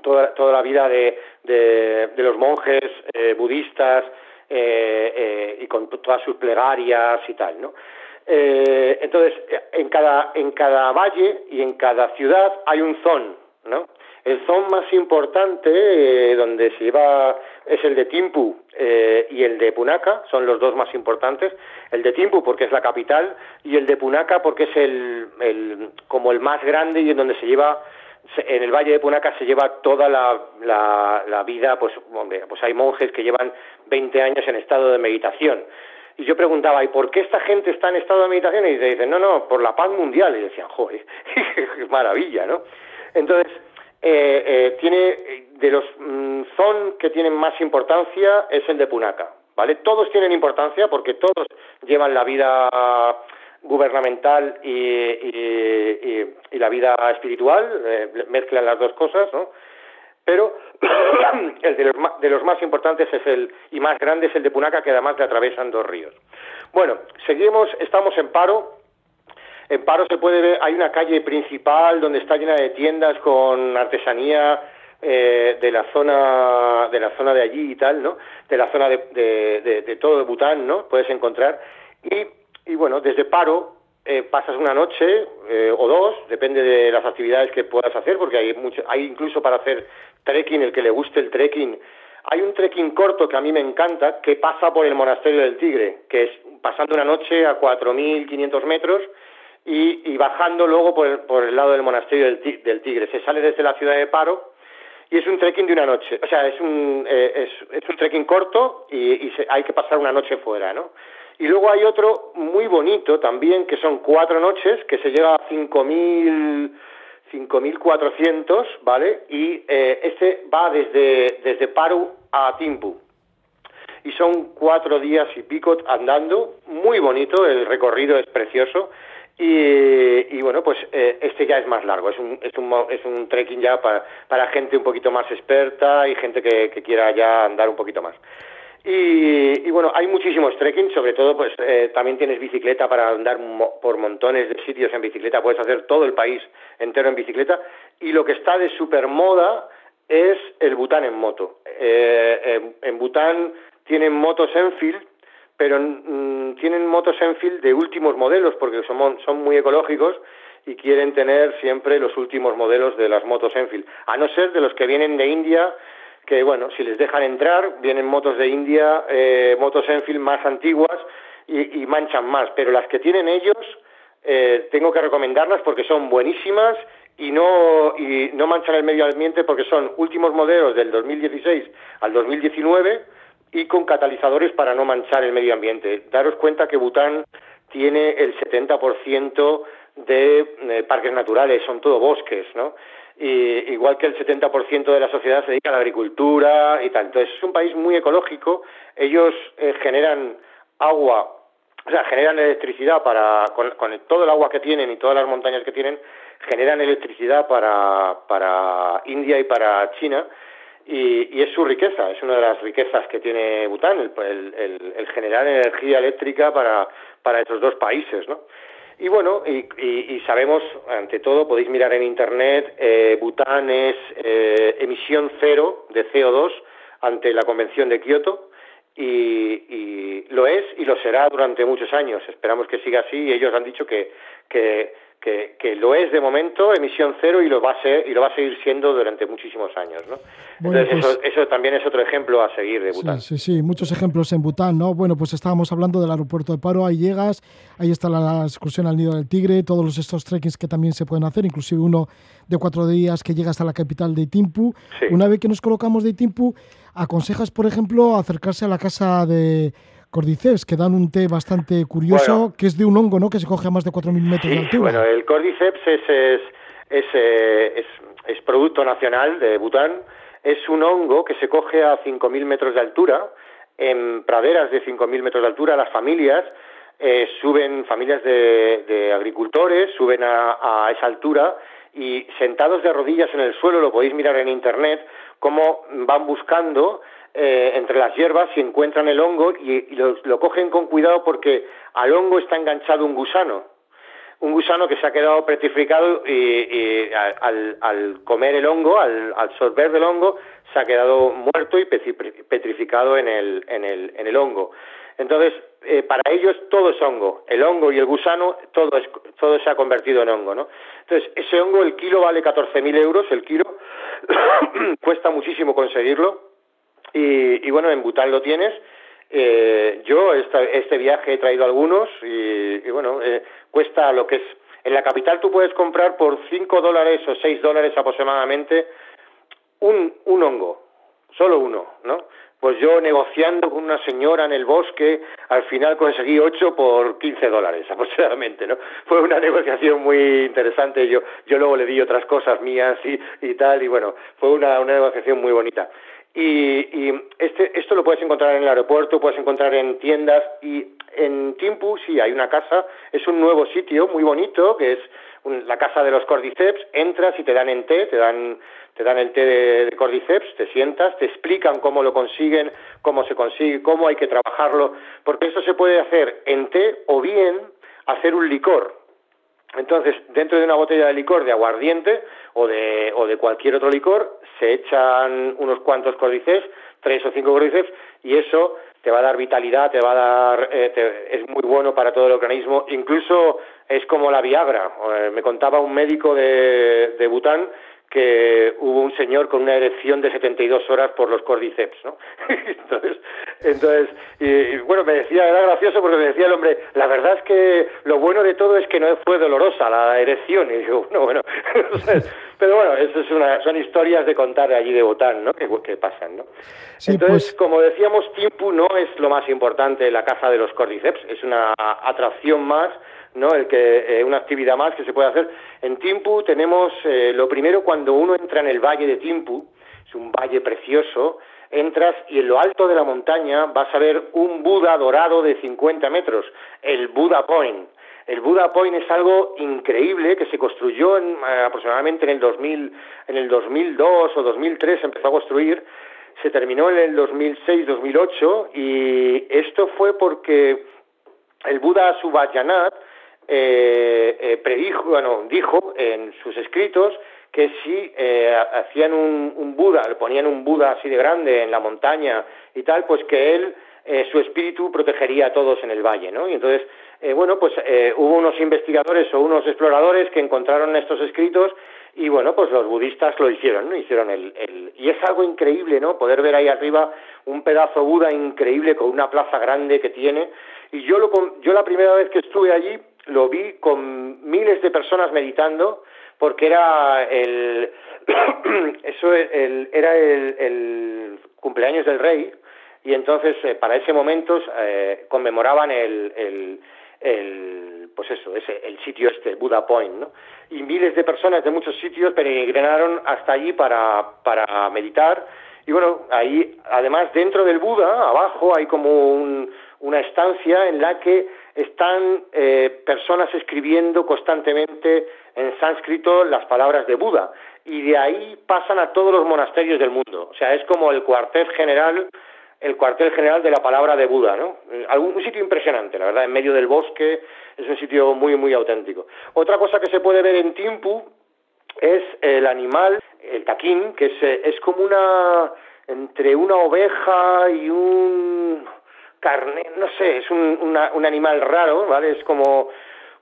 toda, toda la vida de, de, los monjes budistas y con todas sus plegarias y tal, ¿no? entonces, en cada, en cada valle y en cada ciudad hay un zon, ¿no? El zon más importante, eh, donde se lleva, es el de Timpu eh, y el de Punaca, son los dos más importantes. El de Timpu porque es la capital y el de Punaca porque es el, el como el más grande y en donde se lleva en el Valle de Punaca se lleva toda la, la, vida, pues, hombre, pues hay monjes que llevan 20 años en estado de meditación. Y yo preguntaba, ¿y por qué esta gente está en estado de meditación? Y dicen, no, no, por la paz mundial. Y decían, joder, [LAUGHS] qué maravilla, ¿no? Entonces, eh, eh, tiene de los mm, zon que tienen más importancia es el de Punaca, ¿vale? Todos tienen importancia porque todos llevan la vida gubernamental y, la vida espiritual, mezclan las dos cosas, ¿no? Pero [COUGHS] el de los, de los, más importantes es el y más grande es el de Punaca, que además le atraviesan dos ríos. Bueno, seguimos, estamos en paro, en Paro se puede ver, hay una calle principal donde está llena de tiendas con artesanía eh, de la zona de la zona de allí y tal, ¿no? De la zona de, de, de, todo de Bután, ¿no? Puedes encontrar y, y bueno, desde Paro eh, pasas una noche eh, o dos, depende de las actividades que puedas hacer, porque hay mucho, hay incluso para hacer trekking, el que le guste el trekking. Hay un trekking corto que a mí me encanta, que pasa por el monasterio del Tigre, que es pasando una noche a 4.500 metros y, bajando luego por el, por el, lado del monasterio del, Tigre. Se sale desde la ciudad de Paro y es un trekking de una noche. O sea, es un, eh, es, un trekking corto y, hay que pasar una noche fuera, ¿no? Y luego hay otro muy bonito también, que son cuatro noches, que se llega a 5.000... 5.400, ¿vale? Y eh, este va desde, desde Paru a Timpu. y son cuatro días y pico andando, muy bonito, el recorrido es precioso y, bueno, pues eh, este ya es más largo, es un, es un, es un trekking ya para, para gente un poquito más experta y gente que quiera ya andar un poquito más. Y, bueno, hay muchísimos trekking, sobre todo pues eh, también tienes bicicleta para andar por montones de sitios en bicicleta, puedes hacer todo el país entero en bicicleta. Y lo que está de super moda es el Bután en moto. Eh, en Bután tienen motos Enfield, pero mm, tienen motos Enfield de últimos modelos porque son, son muy ecológicos y quieren tener siempre los últimos modelos de las motos Enfield, a no ser de los que vienen de India que bueno, si les dejan entrar, vienen motos de India, eh, motos Enfield más antiguas y, manchan más, pero las que tienen ellos eh, tengo que recomendarlas porque son buenísimas y no, y no manchan el medio ambiente porque son últimos modelos del 2016 al 2019 y con catalizadores para no manchar el medio ambiente. Daros cuenta que Bután tiene el 70% de eh, parques naturales, son todo bosques, ¿no? Y igual que el 70% de la sociedad se dedica a la agricultura y tal. Entonces es un país muy ecológico, ellos eh, generan agua, o sea, generan electricidad para, con, todo el agua que tienen y todas las montañas que tienen, generan electricidad para, para India y para China. Y, es su riqueza, es una de las riquezas que tiene Bután, el, el, el generar energía eléctrica para, para esos dos países, ¿no? Y bueno, y, sabemos, ante todo, podéis mirar en Internet, eh, Bután es eh, emisión cero de CO2 ante la Convención de Kioto y, lo es y lo será durante muchos años. Esperamos que siga así y ellos han dicho que, que que, lo es de momento, emisión cero, y lo va a ser, y lo va a seguir siendo durante muchísimos años, ¿no? Entonces pues eso, también es otro ejemplo a seguir de Bután. Sí, sí, muchos ejemplos en Bután, ¿no? Bueno, pues estábamos hablando del aeropuerto de Paro, ahí llegas, ahí está la excursión al Nido del Tigre, todos estos trekkings que también se pueden hacer, inclusive uno de cuatro días que llega hasta la capital de Itimpu. Una vez que nos colocamos de Itimpu, aconsejas, por ejemplo, acercarse a la casa de cordyceps, que dan un té bastante curioso, que es de un hongo, ¿no? Que se coge a más de 4.000 metros de altura. Bueno, el cordyceps es, es, es, eh, es, producto nacional de Bután. Es un hongo que se coge a 5.000 metros de altura, en praderas de 5.000 metros de altura. Las familias eh, suben, familias de, de agricultores, suben a, a esa altura y sentados de rodillas en el suelo, lo podéis mirar en internet, cómo van buscando eh, entre las hierbas y encuentran el hongo y, lo, cogen con cuidado porque al hongo está enganchado un gusano. Un gusano que se ha quedado petrificado y, al, comer el hongo, al absorber del hongo, se ha quedado muerto y petrificado en el, en el, en el hongo. Entonces, eh, para ellos todo es hongo. El hongo y el gusano, todo, es, todo se ha convertido en hongo, ¿no? Entonces, ese hongo, el kilo vale 14.000 euros, el kilo, [COUGHS] cuesta muchísimo conseguirlo y, bueno, en Bután lo tienes. Eh, yo este viaje he traído algunos y, bueno, eh, cuesta lo que es... En la capital tú puedes comprar por 5 dólares o 6 dólares aproximadamente un, un hongo, solo uno, ¿no? Pues yo negociando con una señora en el bosque, al final conseguí 8 por 15 dólares [LAUGHS] aproximadamente, ¿no? Fue una negociación muy interesante, yo, yo luego le di otras cosas mías y, y tal, y bueno, fue una, una negociación muy bonita. Y, este, esto lo puedes encontrar en el aeropuerto, puedes encontrar en tiendas y en Timpu sí hay una casa, es un nuevo sitio muy bonito que es la casa de los cordyceps, entras y te dan en té, te dan, te dan el té de, cordyceps, te sientas, te explican cómo lo consiguen, cómo se consigue, cómo hay que trabajarlo, porque esto se puede hacer en té o bien hacer un licor. Entonces, dentro de una botella de licor de aguardiente o de, o de cualquier otro licor, se echan unos cuantos códices, tres o cinco códices, y eso te va a dar vitalidad, te va a dar, eh, es muy bueno para todo el organismo, incluso es como la Viagra. Eh, me contaba un médico de Bután que hubo un señor con una erección de 72 horas por los cordyceps, ¿no? [LAUGHS] entonces, entonces y, bueno, me decía, era gracioso porque me decía el hombre, la verdad es que lo bueno de todo es que no fue dolorosa la erección, y digo, bueno, bueno, [LAUGHS] pero bueno, eso es una, son historias de contar allí de Botán, ¿no? Que, que pasan, ¿no? entonces, pues como decíamos, Timpu no es lo más importante la caza de los cordyceps, es una atracción más ¿no? El que eh, una actividad más que se puede hacer. En Timpu tenemos eh, lo primero cuando uno entra en el valle de Timpu, es un valle precioso, entras y en lo alto de la montaña vas a ver un Buda dorado de 50 metros, el Buda Point. El Buda Point es algo increíble que se construyó en, eh, aproximadamente en el 2000, en el 2002 o 2003 se empezó a construir, se terminó en el 2006-2008 y esto fue porque el Buda Subhayanath eh, eh, predijo, bueno, dijo en sus escritos que si eh, hacían un, un, Buda, le ponían un Buda así de grande en la montaña y tal, pues que él, eh, su espíritu protegería a todos en el valle, ¿no? Y entonces, eh, bueno, pues eh, hubo unos investigadores o unos exploradores que encontraron estos escritos y bueno, pues los budistas lo hicieron, ¿no? Hicieron el, el, y es algo increíble, ¿no? Poder ver ahí arriba un pedazo Buda increíble con una plaza grande que tiene. Y yo lo, yo la primera vez que estuve allí lo vi con miles de personas meditando porque era el [COUGHS] eso era el, el, cumpleaños del rey y entonces eh, para ese momento eh, conmemoraban el, el, el, pues eso ese el sitio este Buda Point ¿no? y miles de personas de muchos sitios peregrinaron hasta allí para para meditar y bueno ahí además dentro del Buda abajo hay como un, una estancia en la que están eh, personas escribiendo constantemente en sánscrito las palabras de Buda y de ahí pasan a todos los monasterios del mundo. O sea, es como el cuartel general, el cuartel general de la palabra de Buda, ¿no? Un sitio impresionante, la verdad, en medio del bosque, es un sitio muy, muy auténtico. Otra cosa que se puede ver en Timpu es el animal, el taquín, que es, es como una, entre una oveja y un carne, no sé, es un, una, un animal raro, ¿vale? Es como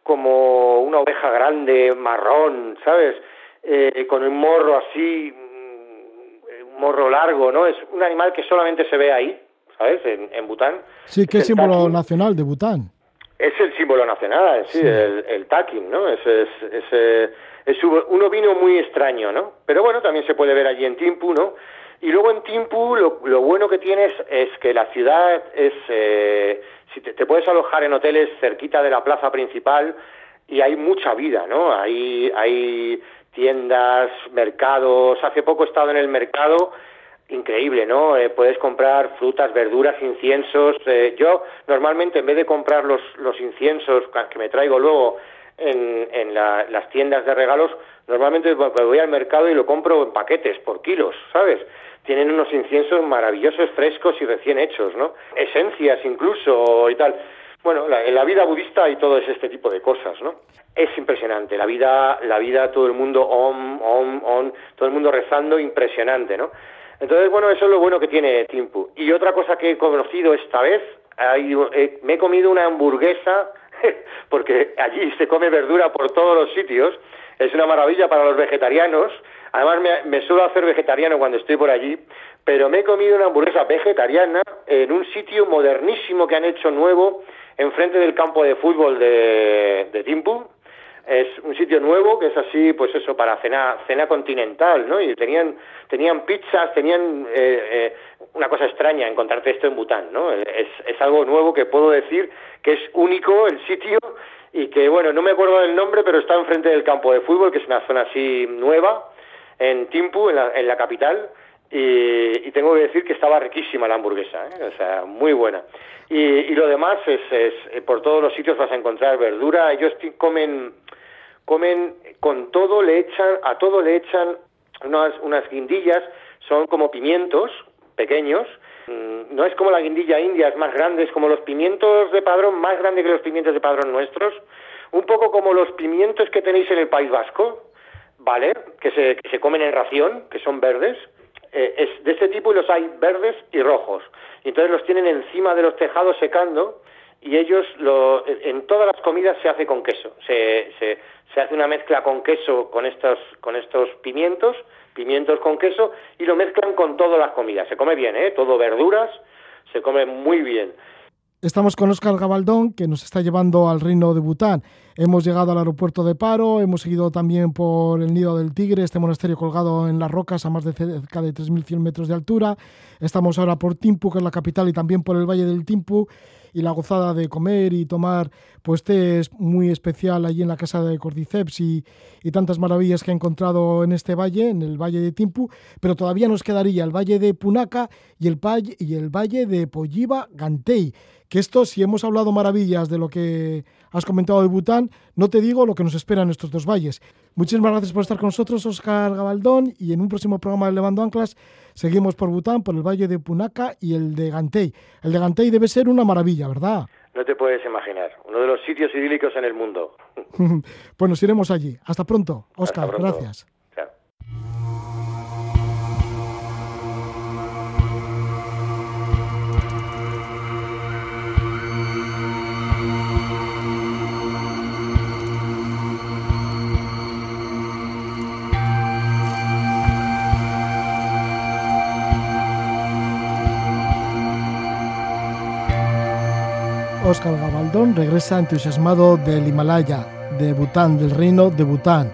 como una oveja grande, marrón, ¿sabes? Eh, con un morro así, un morro largo, ¿no? Es un animal que solamente se ve ahí, ¿sabes? En, en Bután. Sí, que es símbolo nacional de Bután. Es el símbolo nacional, sí, sí. el, el ¿no? Es, es, es, es, un ovino muy extraño, ¿no? Pero bueno, también se puede ver allí en Timpu, ¿no? Y luego en Timpu lo, bueno que tienes es que la ciudad es... Eh, si te, puedes alojar en hoteles cerquita de la plaza principal y hay mucha vida, ¿no? Hay, hay tiendas, mercados. Hace poco he estado en el mercado, increíble, ¿no? Eh, puedes comprar frutas, verduras, inciensos. Eh, yo normalmente en vez de comprar los, los inciensos que me traigo luego en, en la, las tiendas de regalos, normalmente voy al mercado y lo compro en paquetes por kilos, ¿sabes? Tienen unos inciensos maravillosos, frescos y recién hechos, ¿no? Esencias incluso y tal. Bueno, la, la vida budista hay todo este tipo de cosas, ¿no? Es impresionante, la vida, la vida, todo el mundo om, om, om, todo el mundo rezando, impresionante, ¿no? Entonces, bueno, eso es lo bueno que tiene Timpu. Y otra cosa que he conocido esta vez, hay, eh, me he comido una hamburguesa, [LAUGHS] porque allí se come verdura por todos los sitios, es una maravilla para los vegetarianos, Además, me, suelo hacer vegetariano cuando estoy por allí, pero me he comido una hamburguesa vegetariana en un sitio modernísimo que han hecho nuevo enfrente del campo de fútbol de, de. Es un sitio nuevo que es así, pues eso, para cena, cena continental, ¿no? Y tenían, tenían pizzas, tenían eh, eh, una cosa extraña encontrarte esto en Bután, ¿no? Es, es algo nuevo que puedo decir que es único el sitio y que, bueno, no me acuerdo del nombre, pero está enfrente del campo de fútbol, que es una zona así nueva en Timpu, en la, en la capital, y, tengo que decir que estaba riquísima la hamburguesa, ¿eh? o sea, muy buena. Y, y lo demás es, es, eh, por todos los sitios vas a encontrar verdura, ellos comen, comen con todo, le echan, a todo le echan unas, unas guindillas, son como pimientos pequeños, mm, no es como la guindilla india, es más grande, es como los pimientos de padrón, más grande que los pimientos de padrón nuestros, un poco como los pimientos que tenéis en el País Vasco, ¿vale? Que se, que se comen en ración, que son verdes. Eh, es de este tipo y los hay verdes y rojos. Y entonces los tienen encima de los tejados secando y ellos lo, en todas las comidas se hace con queso. Se, se, se hace una mezcla con queso con estos, con estos pimientos, pimientos con queso, y lo mezclan con todas las comidas. Se come bien, ¿eh? Todo verduras, se come muy bien. Estamos con Oscar Gabaldón, que nos está llevando al reino de Bután. Hemos llegado al aeropuerto de Paro, hemos seguido también por el Nido del Tigre, este monasterio colgado en las rocas a más de cerca de 3.100 metros de altura. Estamos ahora por Timpu, que es la capital, y también por el Valle del Timpu y la gozada de comer y tomar pues té es muy especial allí en la casa de Cordyceps y, y, tantas maravillas que he encontrado en este valle, en el valle de Timpu, pero todavía nos quedaría el valle de Punaca y el, y el valle de Polliva Gantei, que esto, si hemos hablado maravillas de lo que has comentado de Bután, no te digo lo que nos espera en estos dos valles. Muchísimas gracias por estar con nosotros, Oscar Gabaldón, y en un próximo programa de Levando Anclas seguimos por Bután, por el valle de Punaca y el de Gantei. El de Gantei debe ser una maravilla, ¿verdad? No te puedes imaginar, uno de los sitios idílicos en el mundo. [LAUGHS] pues nos iremos allí. Hasta pronto, Oscar, gracias. Oscar Gabaldón regresa entusiasmado del Himalaya, de Bután, del reino de Bután.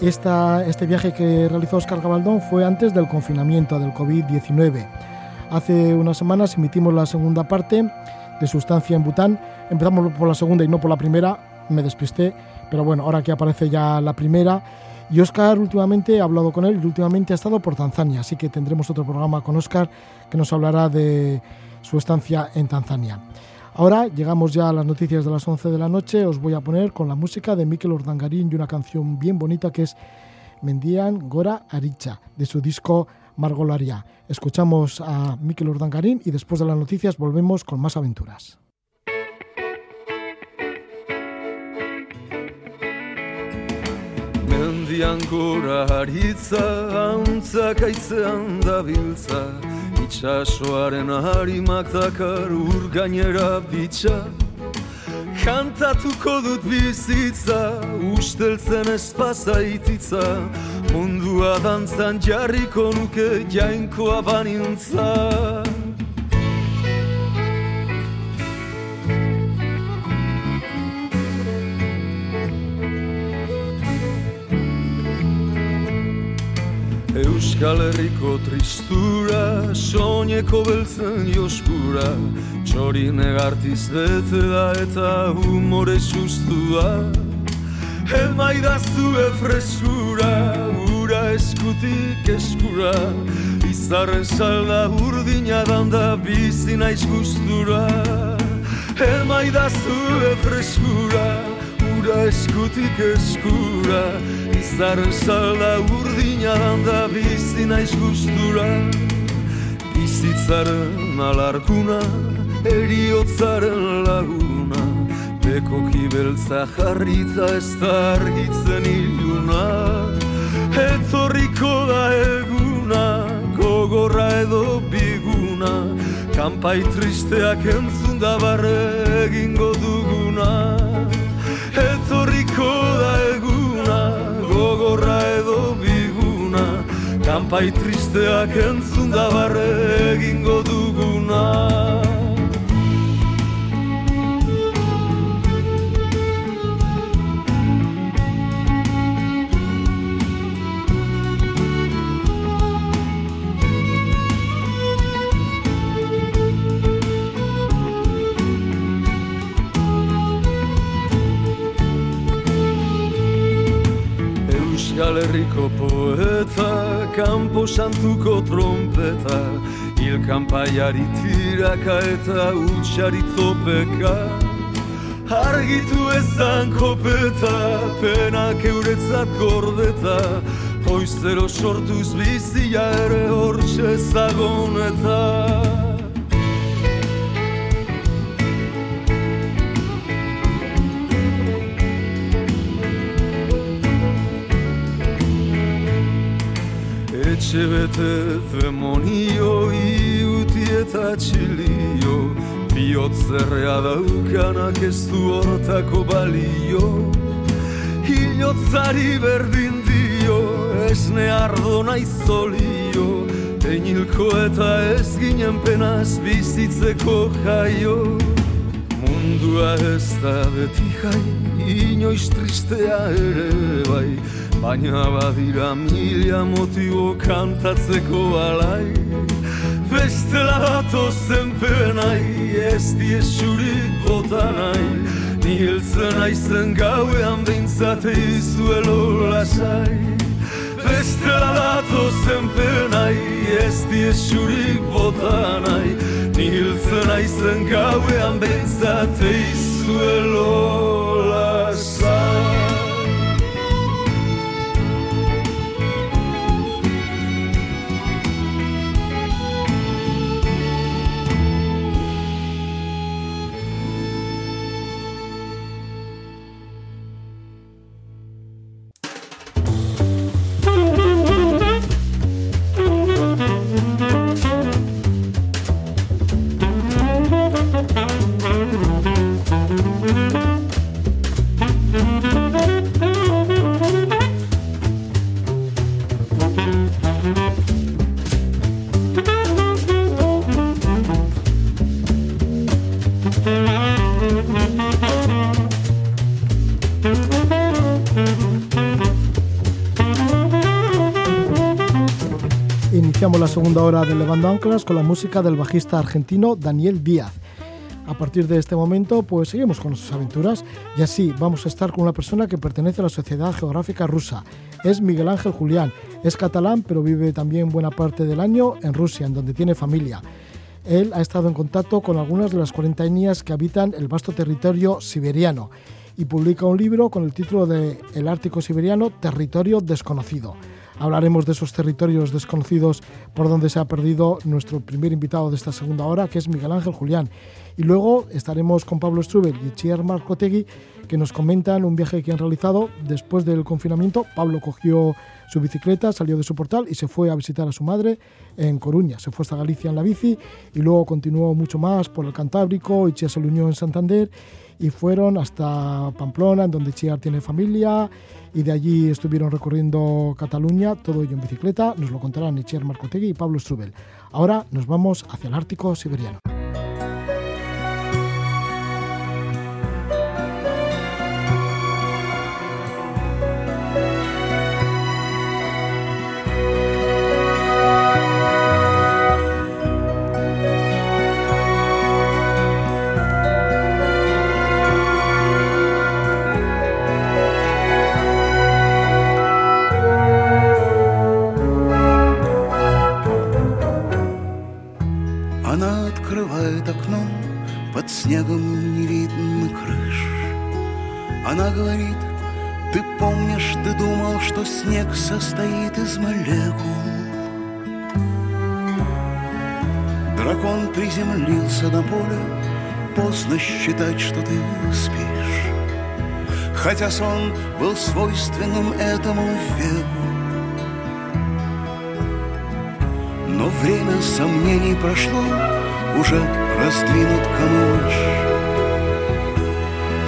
Esta, este viaje que realizó Oscar Gabaldón fue antes del confinamiento del COVID-19. Hace unas semanas emitimos la segunda parte de su estancia en Bután. Empezamos por la segunda y no por la primera, me despisté, pero bueno, ahora que aparece ya la primera. Y Oscar últimamente, he hablado con él y últimamente ha estado por Tanzania, así que tendremos otro programa con Oscar que nos hablará de su estancia en Tanzania. Ahora llegamos ya a las noticias de las 11 de la noche. Os voy a poner con la música de Mikel Ordangarín y una canción bien bonita que es Mendian Gora Aricha, de su disco Margolaria. Escuchamos a Mikel Ordangarín y después de las noticias volvemos con más aventuras. Mendian Gora Aritza, Itxasoaren harimak dakar ur gainera bitxa. Kantatuko dut bizitza, usteltzen espaza ititza. Mundua dantzan jarriko nuke jainkoa banintza Euskal Herriko tristura, soñeko beltzen joskura. Txori negartiz bete da eta humore sustua. Elmaidazu freskura, ura eskutik eskura. Izarren salda urdina danda bizi naiz gustura. Elmaidazu freskura, ura eskutik eskura Izarren salda urdina da bizi naiz gustura. Bizitzaren alarkuna, eriotzaren laguna Beko kibeltza jarrita ez da argitzen iluna. Etorriko da eguna, gogorra edo biguna. Kampai tristeak entzun da barre egingo duguna. Etorriko da eguna, gogorra edo biguna Kampai tristeak entzun da barre egingo duguna Euskal Herriko poeta, kanpo santuko trompeta, hil kanpaiari tiraka eta utxari topeka. Argitu ezan kopeta, penak euretzat gordeta, Hoizero sortuz bizia ere hortxe zagoneta. Etxe bete demonio iuti eta txilio Biot zerrea daukanak ez du hortako balio Inotzari berdin dio esne ardo naizolio Einilko eta ez ginen penaz bizitzeko jaio mundua ez da beti jai, inoiz tristea ere bai, baina badira mila motibo kantatzeko alai. Bestela dato zenpen nahi, ez diesurik bota nahi, niltzen aizen gauean behintzate izuelo lasai. Bestela dato zenpen nahi, ez diesurik bota nahi, Niltzen aizen gauean behintzate izuelo Iniciamos la segunda hora de Levando Anclas con la música del bajista argentino Daniel Díaz. A partir de este momento, pues seguimos con nuestras aventuras y así vamos a estar con una persona que pertenece a la Sociedad Geográfica Rusa. Es Miguel Ángel Julián. Es catalán, pero vive también buena parte del año en Rusia, en donde tiene familia. Él ha estado en contacto con algunas de las 40 etnias que habitan el vasto territorio siberiano y publica un libro con el título de El Ártico Siberiano, Territorio Desconocido. Hablaremos de esos territorios desconocidos por donde se ha perdido nuestro primer invitado de esta segunda hora, que es Miguel Ángel Julián. Y luego estaremos con Pablo Strubel y Chier Marcotegui, que nos comentan un viaje que han realizado después del confinamiento. Pablo cogió su bicicleta, salió de su portal y se fue a visitar a su madre en Coruña. Se fue hasta Galicia en la bici y luego continuó mucho más por el Cantábrico y Chiar se unió en Santander y fueron hasta Pamplona, en donde Chiar tiene familia y de allí estuvieron recorriendo Cataluña, todo ello en bicicleta. Nos lo contarán Itziar Marcotegui y Pablo Strubel. Ahora nos vamos hacia el Ártico siberiano. Снегом не видно крыш. Она говорит, ты помнишь, ты думал, что снег состоит из молекул. Дракон приземлился на поле, поздно считать, что ты спишь. Хотя сон был свойственным этому веку. Но время сомнений прошло, уже раздвинут камыш.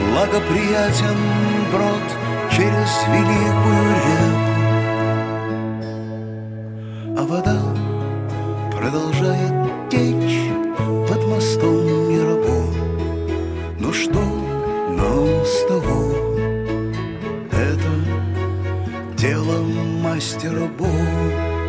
Благоприятен брод через великую реку, А вода продолжает течь под мостом Мирабо. Ну что нам с того? Это дело мастера Бога.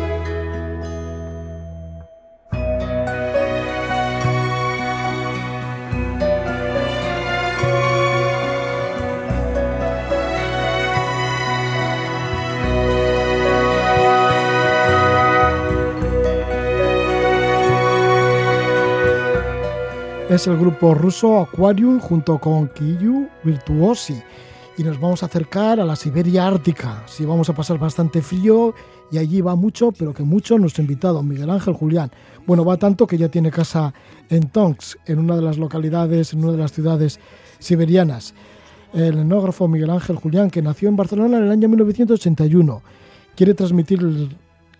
Es el grupo ruso Aquarium junto con Kiyu Virtuosi y nos vamos a acercar a la Siberia Ártica. Sí, vamos a pasar bastante frío y allí va mucho, pero que mucho nuestro invitado, Miguel Ángel Julián. Bueno, va tanto que ya tiene casa en Tonks, en una de las localidades, en una de las ciudades siberianas. El etnógrafo Miguel Ángel Julián, que nació en Barcelona en el año 1981, quiere transmitir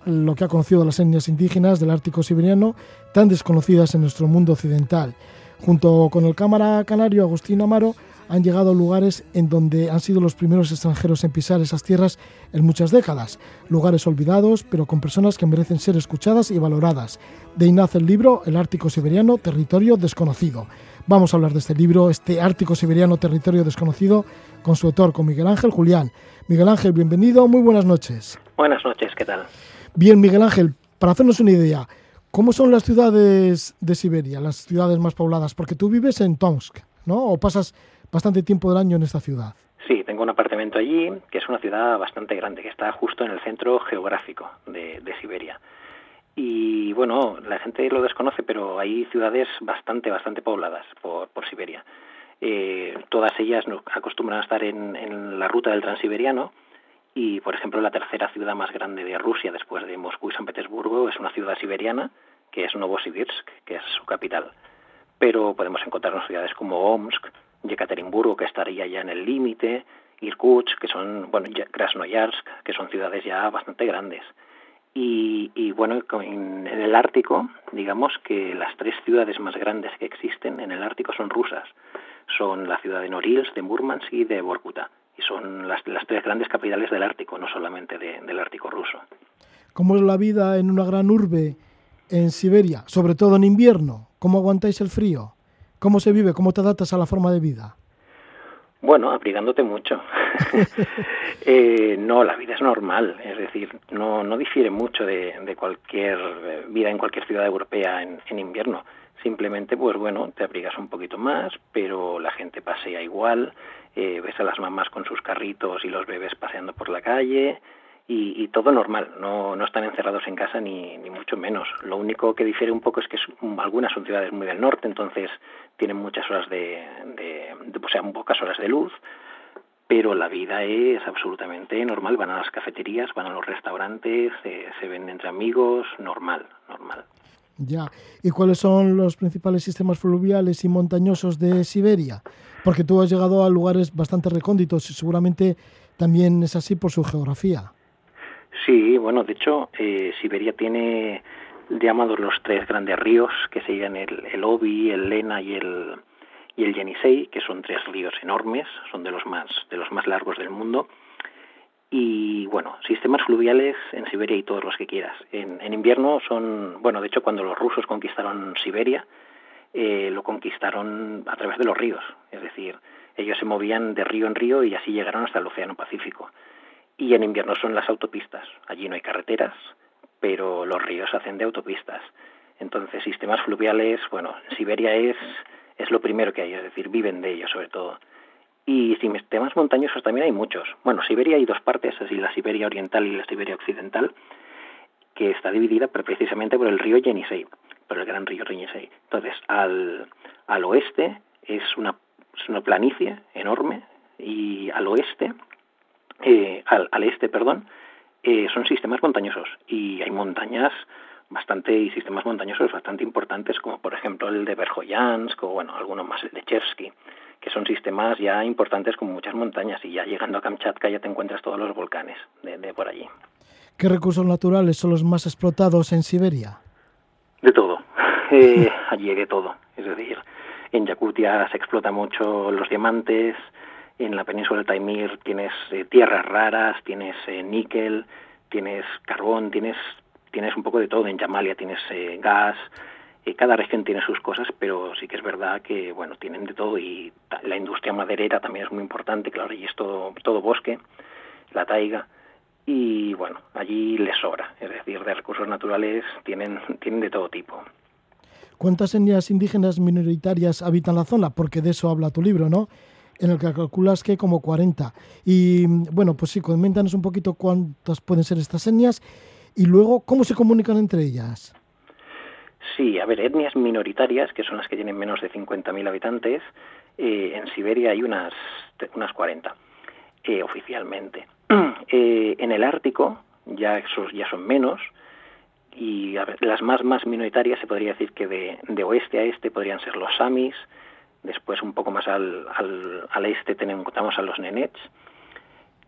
lo que ha conocido de las etnias indígenas del Ártico siberiano, tan desconocidas en nuestro mundo occidental. Junto con el cámara canario Agustín Amaro, han llegado a lugares en donde han sido los primeros extranjeros en pisar esas tierras en muchas décadas, lugares olvidados, pero con personas que merecen ser escuchadas y valoradas. De ahí nace el libro El Ártico Siberiano, Territorio Desconocido. Vamos a hablar de este libro, este Ártico Siberiano Territorio Desconocido, con su autor, con Miguel Ángel Julián. Miguel Ángel, bienvenido, muy buenas noches. Buenas noches, ¿qué tal? Bien, Miguel Ángel, para hacernos una idea, ¿cómo son las ciudades de Siberia, las ciudades más pobladas? Porque tú vives en Tomsk, ¿no? ¿O pasas bastante tiempo del año en esta ciudad? Sí, tengo un apartamento allí, que es una ciudad bastante grande, que está justo en el centro geográfico de, Siberia. Y bueno, la gente lo desconoce, pero hay ciudades bastante, bastante pobladas por, por Siberia. Eh, todas ellas acostumbran a estar en, en, la ruta del transiberiano y, por ejemplo, la tercera ciudad más grande de Rusia después de Moscú y San Petersburgo es una ciudad siberiana que es Novosibirsk, que es su capital. Pero podemos encontrarnos ciudades como Omsk, Yekaterinburgo, que estaría ya en el límite, Irkutsk, que son, bueno, Krasnoyarsk, que son ciudades ya bastante grandes. Y, y, bueno, en, el Ártico, digamos que las tres ciudades más grandes que existen en el Ártico son rusas. Son la ciudad de Norilsk, de Murmansk y de Vorkuta. Y son las, las tres grandes capitales del Ártico, no solamente del Ártico ruso. ¿Cómo es la vida en una gran urbe en Siberia, sobre todo en invierno? ¿Cómo aguantáis el frío? ¿Cómo se vive? ¿Cómo te adaptas a la forma de vida? Bueno, abrigándote mucho. [LAUGHS] eh, no, la vida es normal, es decir, no, no difiere mucho de, de cualquier eh, vida en cualquier ciudad europea en, en, invierno. Simplemente, pues bueno, te abrigas un poquito más, pero la gente pasea igual, eh, ves a las mamás con sus carritos y los bebés paseando por la calle, y, todo normal, no, no están encerrados en casa ni, ni mucho menos. Lo único que difiere un poco es que algunas son ciudades muy del norte, entonces tienen muchas horas de, de, o sea, pocas horas de luz, pero la vida es absolutamente normal. Van a las cafeterías, van a los restaurantes, se ven entre amigos, normal, normal. Ya. ¿Y cuáles son los principales sistemas fluviales y montañosos de Siberia? Porque tú has llegado a lugares bastante recónditos y seguramente también es así por su geografía. Sí, bueno, de hecho, eh, Siberia tiene llamados los tres grandes ríos, que serían el, el Obi, el Lena y el, y el Yenisei, que son tres ríos enormes, son de los más, de los más largos del mundo. Y bueno, sistemas fluviales en Siberia y todos los que quieras. En, en invierno son, bueno, de hecho cuando los rusos conquistaron Siberia, eh, lo conquistaron a través de los ríos, es decir, ellos se movían de río en río y así llegaron hasta el Océano Pacífico y en invierno son las autopistas. Allí no hay carreteras, pero los ríos hacen de autopistas. Entonces, sistemas fluviales, bueno, Siberia es, es lo primero que hay, es decir, viven de ellos sobre todo. Y sistemas montañosos también hay muchos. Bueno, Siberia hay dos partes, así la Siberia oriental y la Siberia occidental, que está dividida precisamente por el río Yenisei, por el gran río Yenisei. Entonces, al, al oeste es una, es una planicie enorme y al oeste eh, al, al, este, perdón, eh, son sistemas montañosos y hay montañas bastante y sistemas montañosos bastante importantes como por ejemplo el de Verjoyansk o bueno alguno más el de Chersky que son sistemas ya importantes con muchas montañas y ya llegando a Kamchatka ya te encuentras todos los volcanes de, de por allí. ¿Qué recursos naturales son los más explotados en Siberia? De todo, [LAUGHS] eh, allí hay de todo, es decir, en Yakutia se explota mucho los diamantes, en la península de Taimir tienes eh, tierras raras, tienes eh, níquel, tienes carbón, tienes, tienes un poco de todo. En Yamalia tienes cada región tiene sus cosas, pero sí que es verdad que bueno tienen de todo y la industria maderera también es muy importante, claro, y es todo, todo bosque, la taiga y bueno, allí les sobra, es decir, de recursos naturales tienen, [LAUGHS] tienen de todo tipo. ¿Cuántas etnias indígenas minoritarias habitan la zona? Porque de eso habla tu libro, ¿no? en el que calculas que como 40. Y bueno, pues sí, coméntanos un poquito cuántas pueden ser estas etnias y luego cómo se comunican entre ellas. Sí, a ver, etnias minoritarias, que son las que tienen menos de 50.000 habitantes, eh, en Siberia hay unas, unas 40, eh, oficialmente. [CLEARS THROAT] eh, en el Ártico ya, esos ya son menos, y las más, más minoritarias se podría decir que de, de oeste a este podrían ser los samis, Después, un poco más al, al, al este, tenemos, a los Nenets.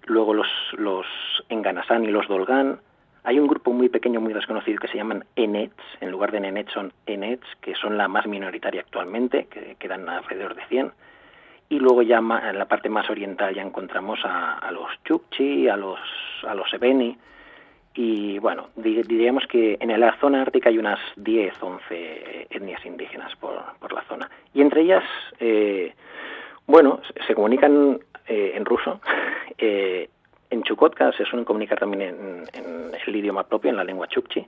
Luego los, los Enganasán y los Dolgán. Hay un grupo muy pequeño, muy desconocido, que se llaman Enets. En lugar de Nenets son Enets, que son la más minoritaria actualmente, que quedan alrededor de 100. Y luego ya en la parte más oriental ya encontramos a, los Chukchi, a los, a los Ebeni, Y bueno, diríamos que en la zona ártica hay unas 10, 11 etnias indígenas por, por la zona. Y entre ellas, eh, bueno, se comunican eh, en ruso. [LAUGHS] Eh, en Chukotka se suelen comunicar también en, en, el idioma propio, en la lengua chukchi.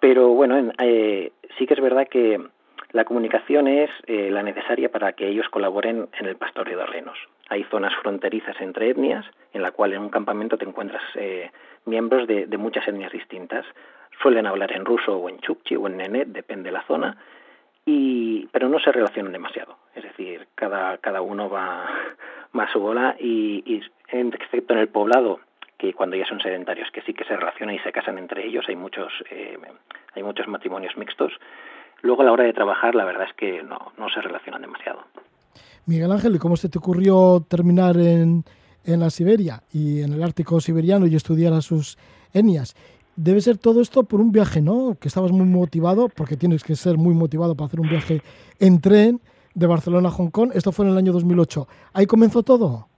Pero bueno, sí que es verdad que la comunicación es la necesaria para que ellos colaboren en el pastoreo de renos. Hay zonas fronterizas entre etnias, en la cual en un campamento te encuentras miembros de, muchas etnias distintas. Suelen hablar en ruso o en chukchi o en nenet, depende de la zona, y, pero no se relacionan demasiado. Es decir, cada, cada uno va más a su bola y, excepto en el poblado, que cuando ya son sedentarios, que sí que se relacionan y se casan entre ellos, hay muchos, eh, hay muchos matrimonios mixtos. Luego a la hora de trabajar, la verdad es que no, no se relacionan demasiado. Miguel Ángel, ¿y cómo se te ocurrió terminar en, en la Siberia y en el Ártico siberiano y estudiar a sus etnias. Debe ser todo esto por un viaje, ¿no? Que estabas muy motivado, porque tienes que ser muy motivado para hacer un viaje en tren de Barcelona a Hong Kong. Esto fue en el año 2008. ¿Ahí comenzó todo?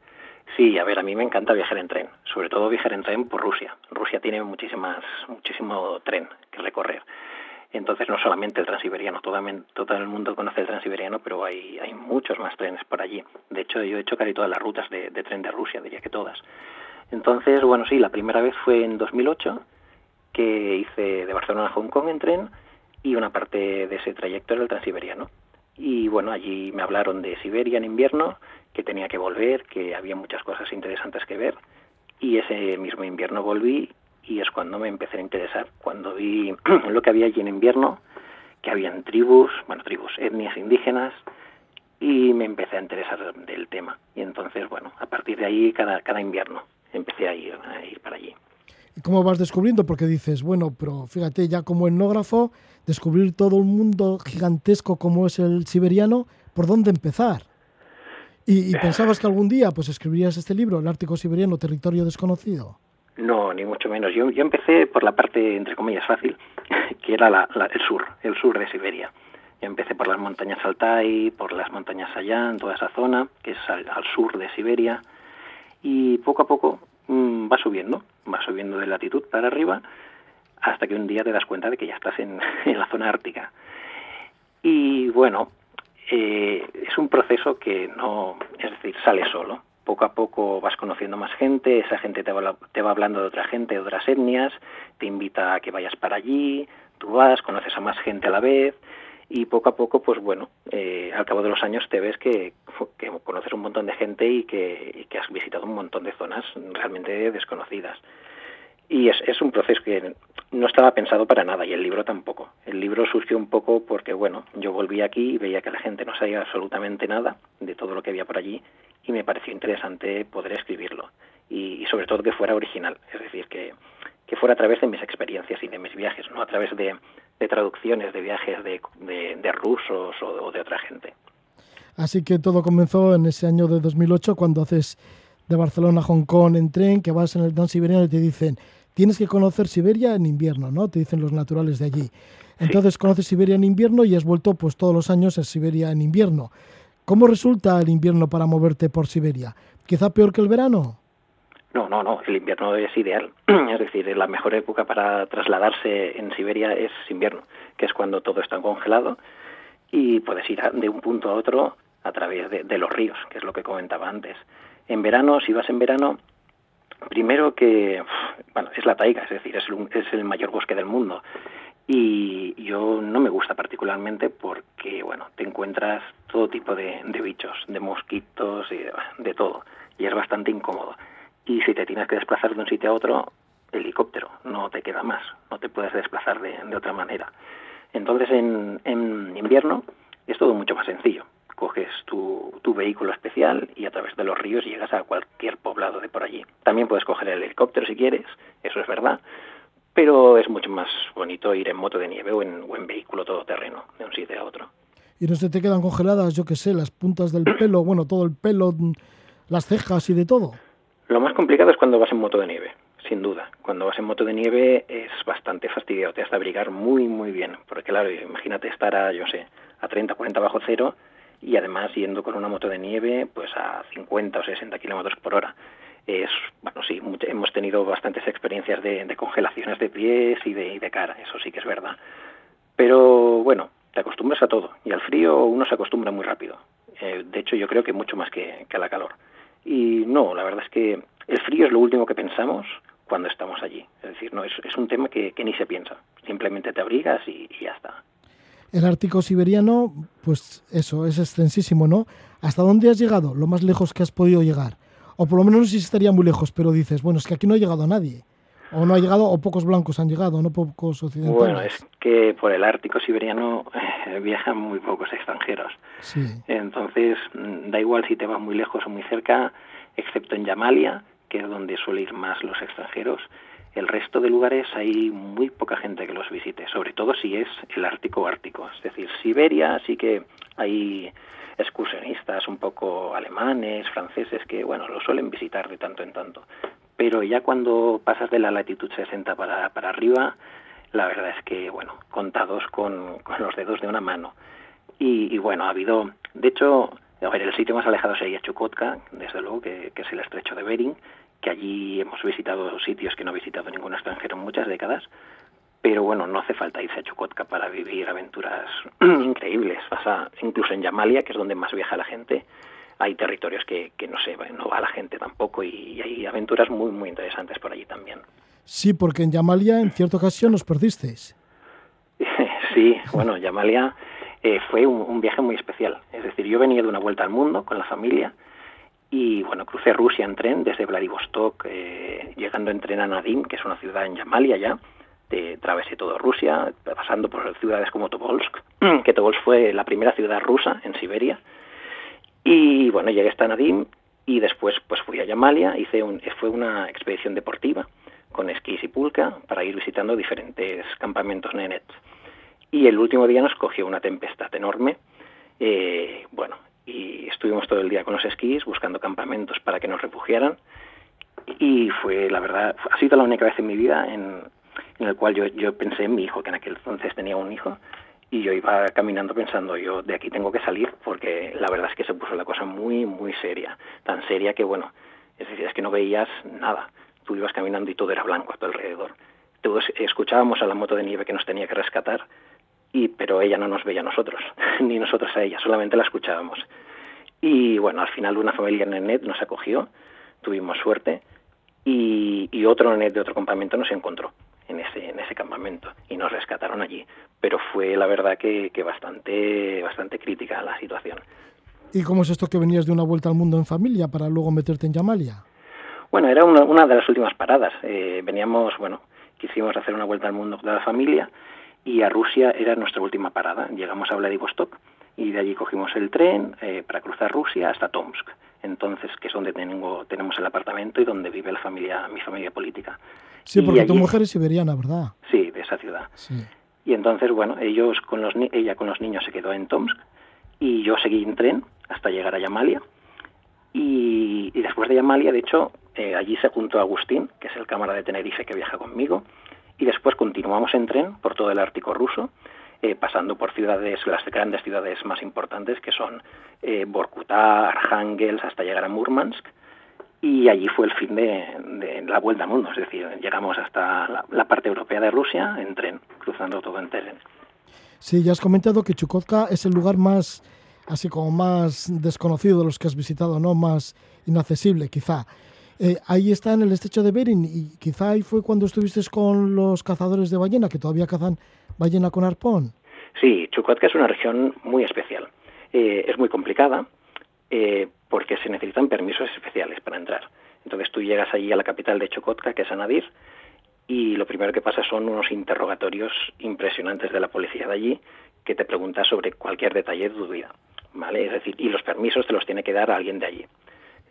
Sí, a ver, a mí me encanta viajar en tren, sobre todo viajar en tren por Rusia. Rusia tiene muchísimas, muchísimo tren que recorrer. Entonces, no solamente el transiberiano, todo, todo el mundo conoce el transiberiano, pero hay, muchos más trenes por allí. De hecho, yo he hecho casi todas las rutas de, tren de Rusia, diría que todas. Entonces, bueno, sí, la primera vez fue en 2008, que hice de Barcelona a Hong Kong en tren, y una parte de ese trayecto era el transiberiano. Y bueno, allí me hablaron de Siberia en invierno, que tenía que volver, que había muchas cosas interesantes que ver. Y ese mismo invierno volví y es cuando me empecé a interesar, cuando vi [CLEARS THROAT] lo que había allí en invierno, que habían tribus, bueno, tribus, etnias indígenas, y me empecé a interesar del tema. Y entonces, bueno, a partir de ahí, cada, cada invierno, empecé a ir, a ir para allí. ¿Y cómo vas descubriendo? Porque dices, bueno, pero fíjate, ya como etnógrafo, descubrir todo un mundo gigantesco como es el siberiano, ¿por dónde empezar? ¿Y, y pensabas que algún día pues escribirías este libro, El Ártico Siberiano, Territorio Desconocido? No, ni mucho menos. Yo, yo empecé por la parte, entre comillas, fácil, [LAUGHS] que era la, el sur, el sur de Siberia. Yo empecé por las montañas Altai, por las montañas Sayan, toda esa zona, que es al, sur de Siberia, y poco a poco mm, va subiendo, va subiendo de latitud para arriba, hasta que un día te das cuenta de que ya estás [LAUGHS] en, la zona ártica. Y bueno, eh, es un proceso que no, es decir, sale solo poco a poco vas conociendo más gente, esa gente te va, te va hablando de otra gente, de otras etnias, te invita a que vayas para allí, tú vas, conoces a más gente a la vez y poco a poco, pues bueno, eh, al cabo de los años te ves que, conoces un montón de gente y que, y que, has visitado un montón de zonas realmente desconocidas. Y es, es un proceso que no estaba pensado para nada y el libro tampoco. El libro surgió un poco porque, bueno, yo volví aquí y veía que la gente no sabía absolutamente nada de todo lo que había por allí y me pareció interesante poder escribirlo y, sobre todo que fuera original, es decir, que, que, fuera a través de mis experiencias y de mis viajes, no a través de, de traducciones de viajes de, de, rusos o, de otra gente. Así que todo comenzó en ese año de 2008 cuando haces de Barcelona a Hong Kong en tren, que vas en el Siberiano y te dicen, tienes que conocer Siberia en invierno, ¿no? Te dicen los naturales de allí. Entonces conoces Siberia en invierno y has vuelto pues todos los años en Siberia en invierno. ¿Cómo resulta el invierno para moverte por Siberia? ¿Quizá peor que el verano? No, no, no, el invierno es ideal. [CLEARS THROAT] Es decir, la mejor época para trasladarse en Siberia es invierno, que es cuando todo está congelado y puedes ir de un punto a otro a través de, los ríos, que es lo que comentaba antes. En verano, si vas en verano, primero que, bueno, es la taiga, es decir, es es el mayor bosque del mundo y yo no me gusta particularmente porque bueno te encuentras todo tipo de, bichos de mosquitos y de, todo y es bastante incómodo y si te tienes que desplazar de un sitio a otro helicóptero no te queda más no te puedes desplazar de, otra manera entonces en, en, invierno es todo mucho más sencillo coges tu, tu vehículo especial y a través de los ríos llegas a cualquier poblado de por allí también puedes coger el helicóptero si quieres eso es verdad pero es mucho más bonito ir en moto de nieve o en, o en vehículo todoterreno, de un sitio a otro. ¿Y no se te quedan congeladas, yo qué sé, las puntas del pelo, bueno, todo el pelo, las cejas y de todo? Lo más complicado es cuando vas en moto de nieve, sin duda. Cuando vas en moto de nieve es bastante fastidiado, te has de abrigar muy, muy bien, porque claro, imagínate estar a, yo sé, a 30, 40 bajo cero y además yendo con una moto de nieve pues a 50 o 60 kilómetros por hora. es, bueno, sí, hemos tenido bastantes experiencias de, congelaciones de pies y de, de cara, eso sí que es verdad. Pero bueno, te acostumbras a todo y al frío uno se acostumbra muy rápido. Eh, de hecho, yo creo que mucho más que, que a la calor. Y no, la verdad es que el frío es lo último que pensamos cuando estamos allí. Es decir, no es, es un tema que, ni se piensa. Simplemente te abrigas y, y, ya está. El Ártico siberiano, pues eso, es extensísimo, ¿no? ¿Hasta dónde has llegado? Lo más lejos que has podido llegar. O por lo menos no sé si estaría muy lejos, pero dices, bueno, es que aquí no ha llegado nadie. O no ha llegado, o pocos blancos han llegado, no pocos occidentales. Bueno, es que por el Ártico siberiano eh, viajan muy pocos extranjeros. Sí. Entonces, mm, da igual si te vas muy lejos o muy cerca, excepto en Yamalia, que es donde suele ir más los extranjeros. El resto de lugares hay muy poca gente que los visite, sobre todo si es el Ártico Ártico. Es decir, Siberia sí que hay excursionistas un poco alemanes, franceses, que bueno, lo suelen visitar de tanto en tanto. Pero ya cuando pasas de la latitud 60 para, para arriba, la verdad es que, bueno, contados con, con los dedos de una mano. Y, bueno, ha habido, de hecho, a ver, el sitio más alejado sería Chukotka, desde luego, que, que es el estrecho de Bering, que allí hemos visitado sitios que no ha visitado ningún extranjero en muchas décadas, pero bueno, no hace falta irse a Chukotka para vivir aventuras [CLEARS THROAT] increíbles. Pasa incluso en Yamalia, que es donde más viaja la gente, hay territorios que, que no se no va la gente tampoco y, hay aventuras muy muy interesantes por allí también. Sí, porque en Yamalia en cierta ocasión nos perdisteis. [LAUGHS] sí, bueno, Yamalia eh, fue un, viaje muy especial. Es decir, yo venía de una vuelta al mundo con la familia y bueno, crucé Rusia en tren desde Vladivostok, eh, llegando en tren a Nadim, que es una ciudad en Yamalia ya travesé todo Rusia, pasando por ciudades como Tobolsk, [CLEARS THROAT] que Tobolsk fue la primera ciudad rusa en Siberia. Y bueno, llegué hasta Nadim y después pues fui a Yamalia, hice un, fue una expedición deportiva con esquís y pulca para ir visitando diferentes campamentos nenet. Y el último día nos cogió una tempestad enorme. Eh, bueno, y estuvimos todo el día con los esquís buscando campamentos para que nos refugiaran. Y fue, la verdad, ha sido la única vez en mi vida en, en el cual yo, yo pensé en mi hijo, que en aquel entonces tenía un hijo, y yo iba caminando pensando, yo de aquí tengo que salir, porque la verdad es que se puso la cosa muy, muy seria, tan seria que, bueno, es decir, es que no veías nada, tú ibas caminando y todo era blanco a tu alrededor. Todos escuchábamos a la moto de nieve que nos tenía que rescatar, y, pero ella no nos veía a nosotros, [LAUGHS] ni nosotros a ella, solamente la escuchábamos. Y bueno, al final una familia en nos acogió, tuvimos suerte, y, y otro net de otro campamento nos encontró en ese, en ese campamento y nos rescataron allí. Pero fue la verdad que, que bastante, bastante crítica la situación. ¿Y cómo es esto que venías de una vuelta al mundo en familia para luego meterte en Yamalia? Bueno, era una, una de las últimas paradas. Eh, veníamos, bueno, quisimos hacer una vuelta al mundo de la familia y a Rusia era nuestra última parada. Llegamos a Vladivostok y de allí cogimos el tren eh, para cruzar Rusia hasta Tomsk. Entonces, que es donde tengo, tenemos el apartamento y donde vive la familia, mi familia política. Sí, porque tu mujer es siberiana, ¿verdad? Sí, de esa ciudad. Sí. Y entonces, bueno, ellos con los ella con los niños se quedó en Tomsk y yo seguí en tren hasta llegar a Yamalia. Y, después de Yamalia, de hecho, eh, allí se juntó Agustín, que es el cámara de Tenerife que viaja conmigo, y después continuamos en tren por todo el Ártico ruso, eh, pasando por ciudades, las grandes ciudades más importantes, que son eh, Borkutá, Arhangelsk, hasta llegar a Murmansk, y allí fue el fin de, la vuelta al mundo, es decir, llegamos hasta la, parte europea de Rusia en tren, cruzando todo en tren. Sí, ya has comentado que Chukotka es el lugar más, así como más desconocido de los que has visitado, ¿no? Más inaccesible, quizá. Eh, ahí está en el estrecho de Bering y quizá ahí fue cuando estuviste con los cazadores de ballena, que todavía cazan ballena con arpón. Sí, Chukotka es una región muy especial. Eh, es muy complicada, eh, porque se necesitan permisos especiales para entrar. Entonces tú llegas allí a la capital de Chocotka, que es Anadir, y lo primero que pasa son unos interrogatorios impresionantes de la policía de allí que te pregunta sobre cualquier detalle de tu vida, ¿vale? Es decir, y los permisos te los tiene que dar alguien de allí.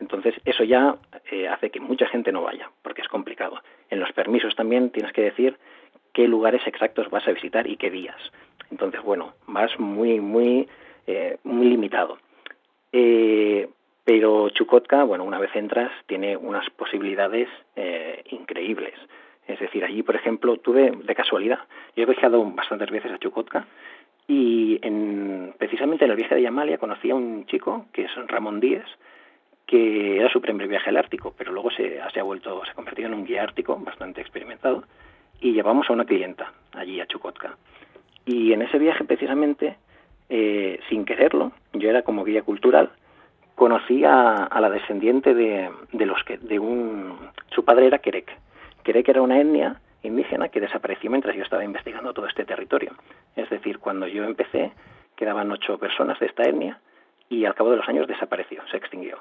Entonces, eso ya eh, hace que mucha gente no vaya, porque es complicado. En los permisos también tienes que decir qué lugares exactos vas a visitar y qué días. Entonces, bueno, vas muy, muy, eh, muy limitado. Eh, pero Chukotka, bueno, una vez entras, tiene unas posibilidades eh, increíbles. Es decir, allí, por ejemplo, tuve de casualidad, yo he viajado bastantes veces a Chukotka y en, precisamente en el viaje de Yamalia conocí a un chico que es Ramón Díez, que era su primer viaje al Ártico, pero luego se, se ha vuelto, se ha convertido en un guía ártico bastante experimentado y llevamos a una clienta allí a Chukotka. Y en ese viaje precisamente, eh, sin quererlo, yo era como guía cultural, conocí a, la descendiente de, de, los que, de un, su padre era Kerek. Kerek era una etnia indígena que desapareció mientras yo estaba investigando todo este territorio. Es decir, cuando yo empecé, quedaban ocho personas de esta etnia y al cabo de los años desapareció, se extinguió.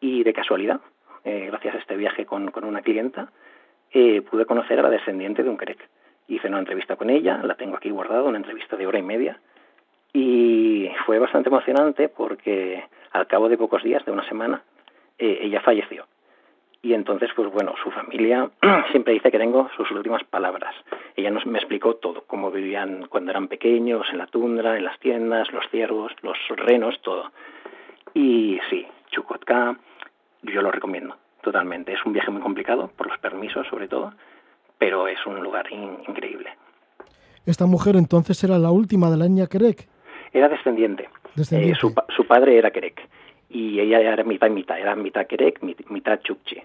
Y de casualidad, eh, gracias a este viaje con, con una clienta, eh, pude conocer a la descendiente de un Kerek. Hice una entrevista con ella, la tengo aquí guardada, una entrevista de hora y media, y fue bastante emocionante porque al cabo de pocos días, de una semana, eh, ella falleció. Y entonces, pues bueno, su familia [CLEARS THROAT] siempre dice que tengo sus últimas palabras. Ella nos, me explicó todo, cómo vivían cuando eran pequeños, en la tundra, en las tiendas, los ciervos, los renos, todo. Y sí, Chukotka, yo lo recomiendo totalmente. Es un viaje muy complicado, por los permisos sobre todo, pero es un lugar increíble. ¿Esta mujer entonces era la última de la etnia Kerek? Era descendiente. Eh, su, su, padre era Kerek y ella era mitad y mitad, era mitad Kerek, mitad Chukchi.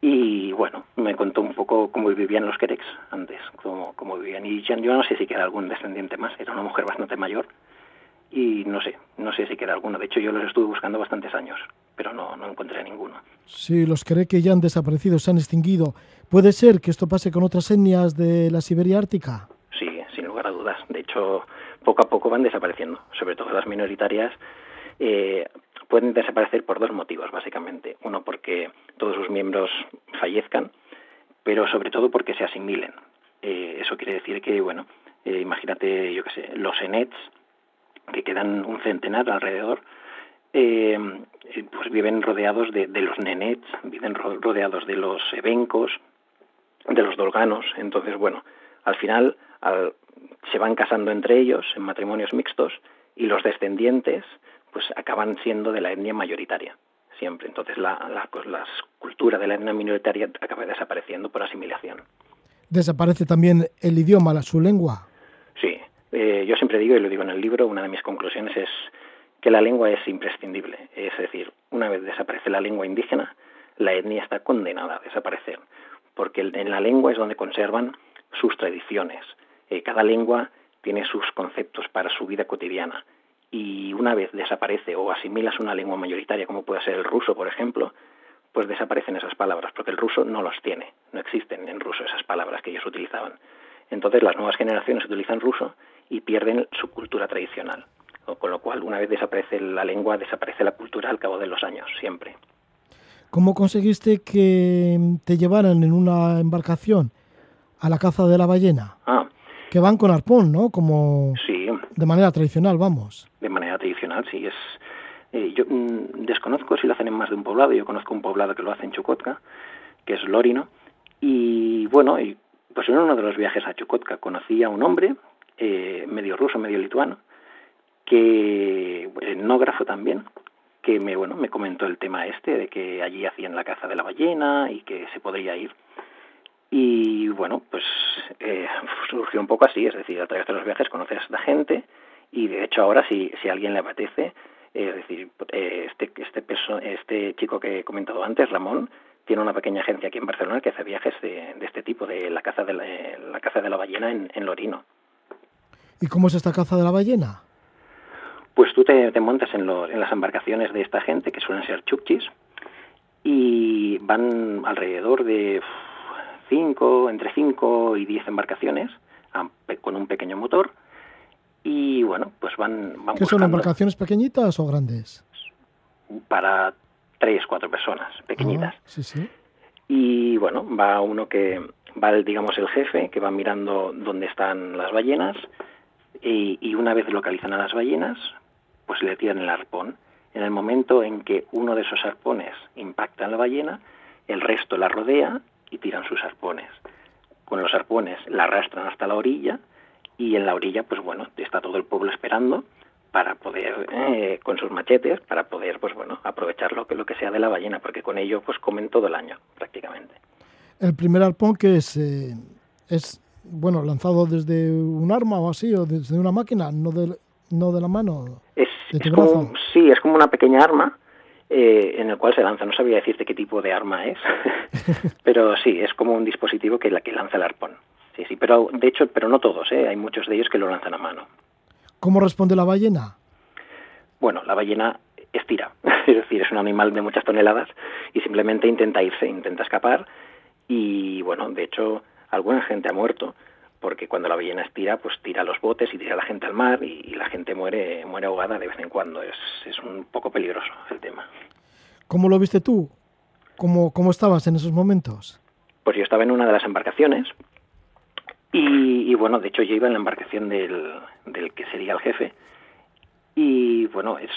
Y bueno, me contó un poco cómo vivían los Kereks antes, cómo, cómo vivían. Y yo no sé si queda algún descendiente más, era una mujer bastante mayor y no sé, no sé si queda alguno. De hecho, yo los estuve buscando bastantes años, pero no, no encontré ninguno. Sí, los que ya han desaparecido, se han extinguido. ¿Puede ser que esto pase con otras etnias de la Siberia Ártica? Sí, sin lugar a dudas. De hecho, poco a poco van desapareciendo, sobre todo las minoritarias. Eh, pueden desaparecer por dos motivos, básicamente. Uno, porque todos sus miembros fallezcan, pero sobre todo porque se asimilen. Eh, eso quiere decir que, bueno, eh, imagínate, yo qué sé, los enets, que quedan un centenar alrededor, eh, pues viven rodeados de, los nenets, viven rodeados de los evencos, de los dolganos. Entonces, bueno, al final se van casando entre ellos en matrimonios mixtos y los descendientes pues acaban siendo de la etnia mayoritaria siempre. Entonces la, la, pues, la cultura de la etnia minoritaria acaba desapareciendo por asimilación. ¿Desaparece también el idioma, su lengua? Sí, eh, yo siempre digo, y lo digo en el libro, una de mis conclusiones es que la lengua es imprescindible. Es decir, una vez desaparece la lengua indígena, la etnia está condenada a desaparecer, porque en la lengua es donde conservan sus tradiciones. Eh, cada lengua tiene sus conceptos para su vida cotidiana y una vez desaparece o asimilas una lengua mayoritaria como puede ser el ruso, por ejemplo, pues desaparecen esas palabras, porque el ruso no los tiene, no existen en ruso esas palabras que ellos utilizaban. Entonces las nuevas generaciones utilizan ruso y pierden su cultura tradicional. Con lo cual, una vez desaparece la lengua, desaparece la cultura al cabo de los años, siempre. ¿Cómo conseguiste que te llevaran en una embarcación a la caza de la ballena? Ah. Que van con arpón, ¿no? Como sí. de manera tradicional, vamos. De manera tradicional, sí. Es, eh, yo mm, desconozco si lo hacen en más de un poblado. Yo conozco un poblado que lo hace en Chukotka, que es Lorino. Y bueno, y pues en uno de los viajes a Chukotka conocí a un hombre, eh, medio ruso, medio lituano, que etnógrafo también, que me bueno me comentó el tema este de que allí hacían la caza de la ballena y que se podría ir. Y bueno, pues eh, [LAUGHS] surgió un poco así, es decir, a través de los viajes conoces a esta gente y de hecho ahora si, si a alguien le apetece, es decir, eh, este, este, este chico que he comentado antes, Ramón, tiene una pequeña agencia aquí en Barcelona que hace viajes de, este tipo, de la caza de la, la caza de la ballena en, en, Lorino. ¿Y cómo es esta caza de la ballena? Pues tú te, te montas en, en, las embarcaciones de esta gente, que suelen ser chukchis, y van alrededor de cinco, entre 5 y 10 embarcaciones, con un pequeño motor, y bueno, pues van... van ¿Qué son embarcaciones pequeñitas o grandes? Para tres, cuatro personas, pequeñitas. Ah, sí, sí. Y bueno, va uno que va, digamos, el jefe, que va mirando dónde están las ballenas, y, y una vez localizan a las ballenas, pues le tiran el arpón. En el momento en que uno de esos arpones impacta en la ballena, el resto la rodea y tiran sus arpones. Con los arpones la arrastran hasta la orilla y en la orilla, pues bueno, está todo el pueblo esperando para poder, eh, con sus machetes, para poder, pues bueno, aprovechar lo que, lo que sea de la ballena, porque con ello, pues comen todo el año, prácticamente. El primer arpón que es, eh, es, bueno, lanzado desde un arma o así, o desde una máquina, no de, no de la mano, es, de tu Como, sí, es como una pequeña arma eh, en el cual se lanza. No sabía decirte qué tipo de arma es, [LAUGHS] pero sí, es como un dispositivo que, la, que lanza el arpón. Sí, sí, pero de hecho, pero no todos, ¿eh? hay muchos de ellos que lo lanzan a mano. ¿Cómo responde la ballena? Bueno, la ballena estira, [LAUGHS] es decir, es un animal de muchas toneladas y simplemente intenta irse, intenta escapar y bueno, de hecho, alguna gente ha muerto porque cuando la ballena estira, pues tira los botes y tira a la gente al mar y, la gente muere, muere ahogada de vez en cuando. Es, es un poco peligroso el tema. ¿Cómo lo viste tú? ¿Cómo, ¿Cómo estabas en esos momentos? Pues yo estaba en una de las embarcaciones y, bueno, de hecho yo iba en la embarcación del, del que sería el jefe y bueno, es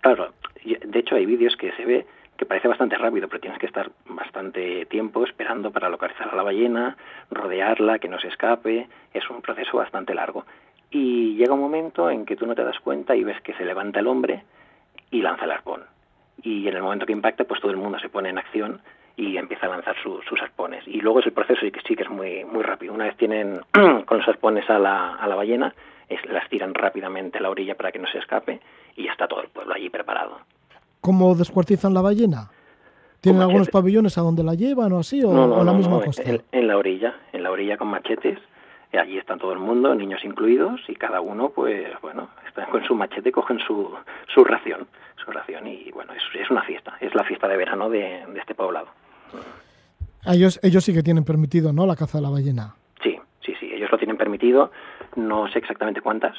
claro, de hecho hay vídeos que se ve que parece bastante rápido, pero tienes que estar bastante tiempo esperando para localizar a la ballena, rodearla, que no se escape, es un proceso bastante largo. Y llega un momento en que tú no te das cuenta y ves que se levanta el hombre y lanza el arpón. Y en el momento que impacta, pues todo el mundo se pone en acción y empieza a lanzar sus arpones. Y luego es el proceso y que sí que es muy, muy rápido. Una vez tienen [CLEARS THROAT] con los arpones a la, a la ballena, es, las tiran rápidamente a la orilla para que no se escape y ya está todo el pueblo allí preparado. ¿Cómo descuartizan la ballena? ¿Tienen algunos pabellones a donde la llevan o así? ¿O, no, la misma costa? En, la orilla, en la orilla con machetes. Y allí está todo el mundo, niños incluidos, y cada uno, pues, bueno, están con su machete, cogen su, su ración, su ración, y bueno, es, es una fiesta, es la fiesta de verano de, de este poblado. Ellos, ellos sí que tienen permitido, ¿no?, la caza de la ballena. Sí, sí, sí, ellos lo tienen permitido, no sé exactamente cuántas,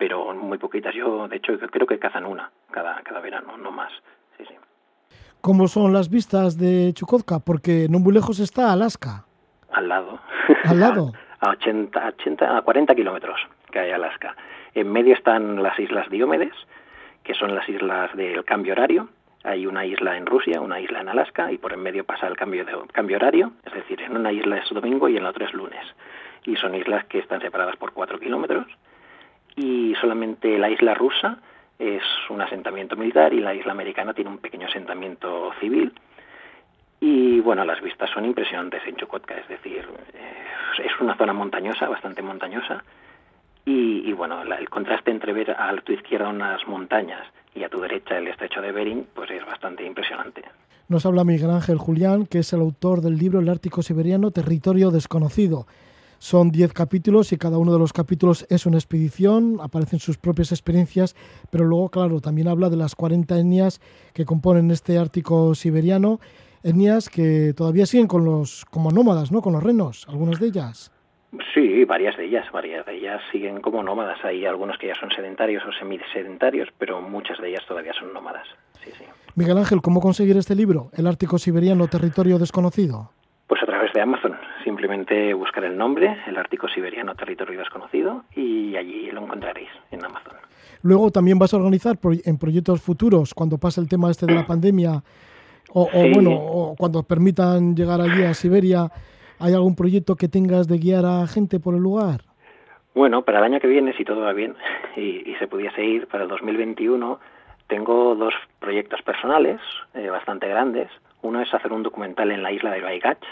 pero muy poquitas. Yo, de hecho, creo que cazan una cada, cada verano, no más. Sí, sí. ¿Cómo son las vistas de Chukotka? Porque no muy lejos está Alaska. Al lado. ¿Al lado? [LAUGHS] a, 80, 80, a 40 kilómetros que hay Alaska. En medio están las islas Diomedes, que son las islas del cambio horario. Hay una isla en Rusia, una isla en Alaska, y por en medio pasa el cambio, de, cambio horario, es decir, en una isla es domingo y en la otra es lunes. Y son islas que están separadas por 4 kilómetros y solamente la isla rusa es un asentamiento militar y la isla americana tiene un pequeño asentamiento civil. Y bueno, las vistas son impresionantes en Chukotka, es decir, eh, es una zona montañosa, bastante montañosa. Y, bueno, el contraste entre ver a tu izquierda unas montañas y a tu derecha el estrecho de Bering, pues es bastante impresionante. Nos habla Miguel Ángel Julián, que es el autor del libro El Ártico Siberiano, Territorio Desconocido. Son 10 capítulos y cada uno de los capítulos es una expedición, aparecen sus propias experiencias, pero luego, claro, también habla de las 40 etnias que componen este Ártico siberiano, etnias que todavía siguen con los, como nómadas, ¿no? Con los renos, algunas de ellas. Sí, varias de ellas, varias de ellas siguen como nómadas. Hay algunos que ya son sedentarios o semisedentarios, pero muchas de ellas todavía son nómadas. Sí, sí. Miguel Ángel, ¿cómo conseguir este libro, El Ártico Siberiano, Territorio Desconocido? Través de Amazon. Simplemente buscar el nombre, el Ártico Siberiano Territorio Desconocido, y allí lo encontraréis en Amazon. Luego también vas a organizar en proyectos futuros, cuando pase el tema este de la [CLEARS THROAT] pandemia, o, bueno, o cuando permitan llegar allí a Siberia, ¿hay algún proyecto que tengas de guiar a gente por el lugar? Bueno, para el año que viene, si todo va bien [LAUGHS] y, se pudiese ir, para el 2021, tengo dos proyectos personales eh, bastante grandes. Uno es hacer un documental en la isla de Baigach,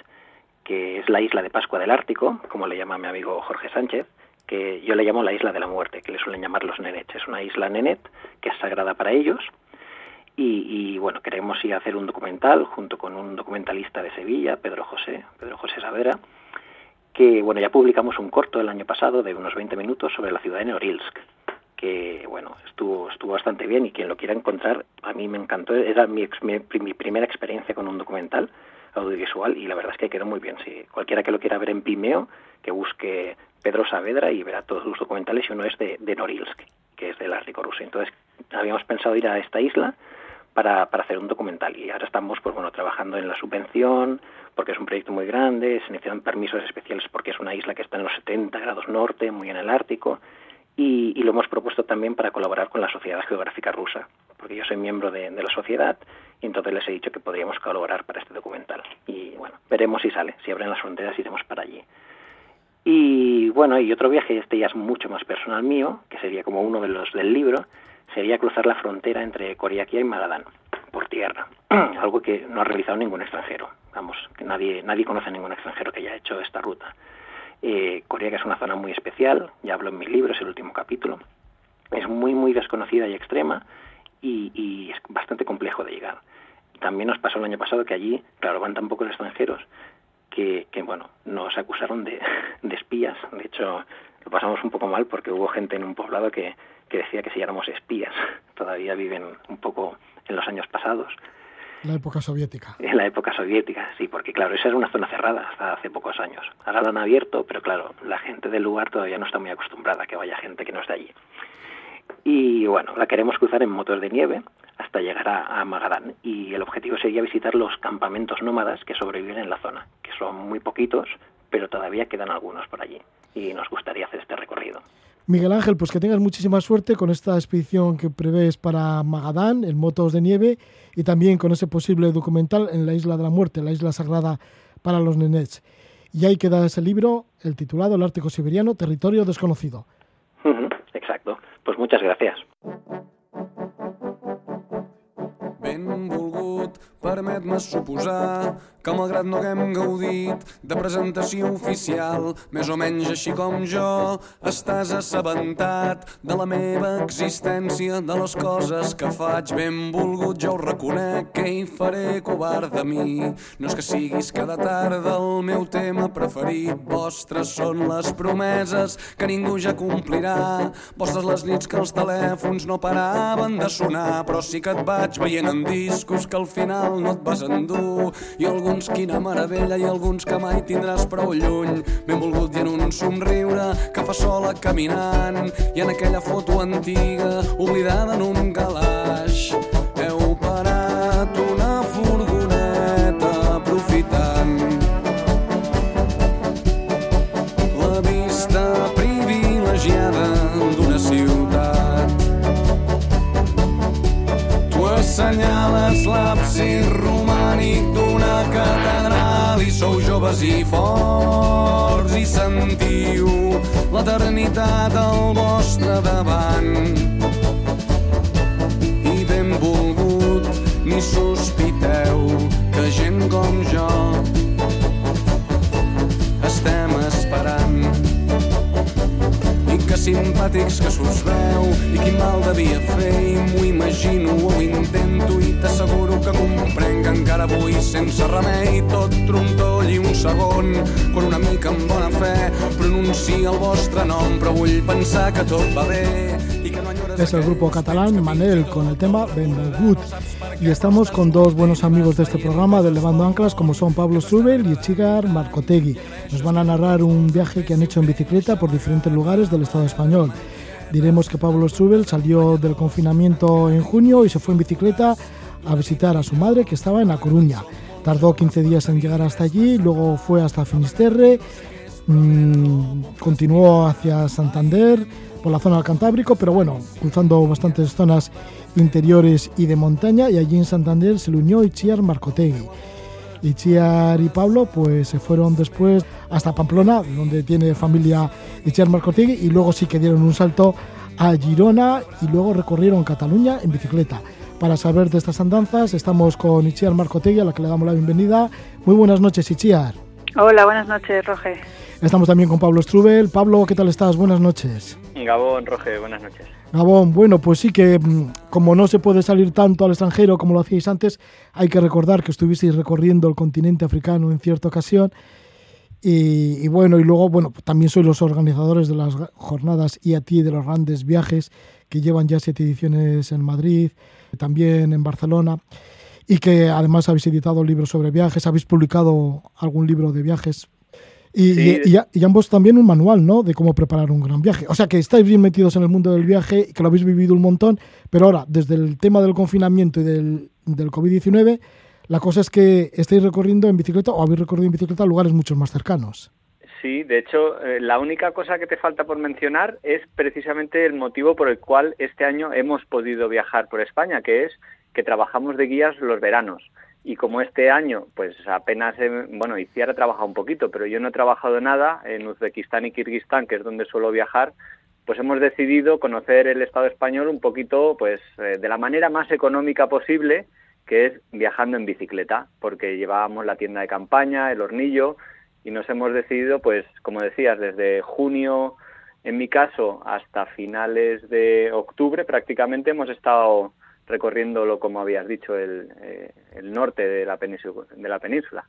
que es la isla de Pascua del Ártico, como le llama mi amigo Jorge Sánchez, que yo le llamo la isla de la muerte, que le suelen llamar los nenets. Es una isla nenet que es sagrada para ellos. Y, bueno, queremos ir a hacer un documental junto con un documentalista de Sevilla, Pedro José, Pedro José Saavedra, que bueno, ya publicamos un corto el año pasado de unos 20 minutos sobre la ciudad de Norilsk, que bueno, estuvo, estuvo bastante bien y quien lo quiera encontrar, a mí me encantó, era mi, mi, mi primera experiencia con un documental audiovisual y la verdad es que quedó muy bien. Si cualquiera que lo quiera ver en Vimeo, que busque Pedro Saavedra y verá todos sus documentales y uno es de, de Norilsk, que es del Ártico ruso. Entonces habíamos pensado ir a esta isla para, para hacer un documental y ahora estamos pues bueno trabajando en la subvención porque es un proyecto muy grande, se necesitan permisos especiales porque es una isla que está en los 70 grados norte, muy en el Ártico y, lo hemos propuesto también para colaborar con la Sociedad Geográfica Rusa, porque yo soy miembro de, de, la sociedad y entonces les he dicho que podríamos colaborar para este documental. Y bueno, veremos si sale, si abren las fronteras iremos para allí. Y bueno, y otro viaje, este ya es mucho más personal mío, que sería como uno de los del libro, sería cruzar la frontera entre Coriaquia y Magadán, por tierra, [CLEARS THROAT] algo que no ha realizado ningún extranjero. Vamos, que nadie, nadie conoce a ningún extranjero que haya hecho esta ruta. Eh, Corea, que es una zona muy especial, ya hablo en mi libro, es el último capítulo, es muy, muy desconocida y extrema, y, es bastante complejo de llegar. También nos pasó el año pasado que allí, claro, van tan pocos extranjeros que, que bueno, nos acusaron de, [LAUGHS] de espías. De hecho, lo pasamos un poco mal porque hubo gente en un poblado que, que decía que si éramos espías. [LAUGHS] Todavía viven un poco en los años pasados. La época soviética. En la época soviética, sí, porque claro, esa era una zona cerrada hasta hace pocos años. Ahora la han abierto, pero claro, la gente del lugar todavía no está muy acostumbrada a que vaya gente que no es de allí. Y bueno, la queremos cruzar en motos de nieve hasta llegar a, Magadán. Y el objetivo sería visitar los campamentos nómadas que sobreviven en la zona, que son muy poquitos, pero todavía quedan algunos por allí. Y nos gustaría hacer este recorrido. Miguel Ángel, pues que tengas muchísima suerte con esta expedición que prevés para Magadán, en motos de nieve, y también con ese posible documental en la Isla de la Muerte, la isla sagrada para los nenets. Y ahí queda ese libro, el titulado El Ártico Siberiano, Territorio Desconocido. Pues muchas gracias. Permet-me suposar que malgrat no haguem gaudit de presentació oficial, més o menys així com jo, estàs assabentat de la meva existència, de les coses que faig. Ben volgut, jo ho reconec, que hi faré covard de mi. No és que siguis cada tarda el meu tema preferit, vostres són les promeses que ningú ja complirà, vostres les nits que els telèfons no paraven de sonar, però sí que et vaig veient en discos que al final no et vas endur, i algun alguns quina meravella i alguns que mai tindràs prou lluny. Ben volgut i en un somriure que fa sola caminant i en aquella foto antiga oblidada en un calaix. Assenyales l'absis romànic d'una catedral i sou joves i forts i sentiu l'eternitat al vostre davant. I ben volgut ni sospiteu que gent com jo que simpàtics que s'us veu i quin mal devia fer i m'ho imagino o ho intento i t'asseguro que comprenc que encara avui sense remei tot trontoll i un segon. Quan una mica amb bona fe pronuncia el vostre nom però vull pensar que tot va bé Es el grupo catalán Manel con el tema Benvolgut y estamos con dos buenos amigos de este programa de Levando Anclas como son Pablo Strubel y Chigar Marcotegui. Nos van a narrar un viaje que han hecho en bicicleta por diferentes lugares del Estado español. Diremos que Pablo Strubel salió del confinamiento en junio y se fue en bicicleta a visitar a su madre que estaba en La Coruña. Tardó 15 días en llegar hasta allí, luego fue hasta Finisterre, mmm, continuó hacia Santander, por la zona del Cantábrico, pero bueno, cruzando bastantes zonas interiores y de montaña, y allí en Santander se le unió Ichiar Marcotegui. Ichiar y Pablo pues se fueron después hasta Pamplona, donde tiene familia Ichiar Marcotegui, y luego sí que dieron un salto a Girona y luego recorrieron Cataluña en bicicleta. Para saber de estas andanzas estamos con Ichiar Marcotegui, a la que le damos la bienvenida. Muy buenas noches, Ichiar. Hola, buenas noches, Roge. Estamos también con Pablo Strubel. Pablo, ¿qué tal estás? Buenas noches. Gabón, Roge, buenas noches. Gabón, bueno, pues sí que mm, como no se puede salir tanto al extranjero como lo hacíais antes, hay que recordar que estuvisteis recorriendo el continente africano en cierta ocasión. Y, y, bueno, y luego, bueno, también sois los organizadores de las jornadas y a ti de los grandes viajes que llevan ya siete ediciones en Madrid, también en Barcelona, y que además habéis editado libros sobre viajes, habéis publicado algún libro de viajes y, sí. y, y, ambos también un manual, ¿no? De cómo preparar un gran viaje. O sea, que estáis bien metidos en el mundo del viaje y que lo habéis vivido un montón, pero ahora, desde el tema del confinamiento y del, del COVID-19, la cosa es que estáis recorriendo en bicicleta o habéis recorrido en bicicleta lugares mucho más cercanos. Sí, de hecho, eh, la única cosa que te falta por mencionar es precisamente el motivo por el cual este año hemos podido viajar por España, que es que trabajamos de guías los veranos. Y como este año pues apenas he, bueno Iciar ha trabajado un poquito pero yo no he trabajado nada en Uzbekistán y Kirguistán que es donde suelo viajar pues hemos decidido conocer el Estado español un poquito pues eh, de la manera más económica posible que es viajando en bicicleta porque llevábamos la tienda de campaña el hornillo y nos hemos decidido pues como decías desde junio en mi caso hasta finales de octubre prácticamente hemos estado recorriéndolo, como habías dicho, el, eh, el norte de la, península, de la península.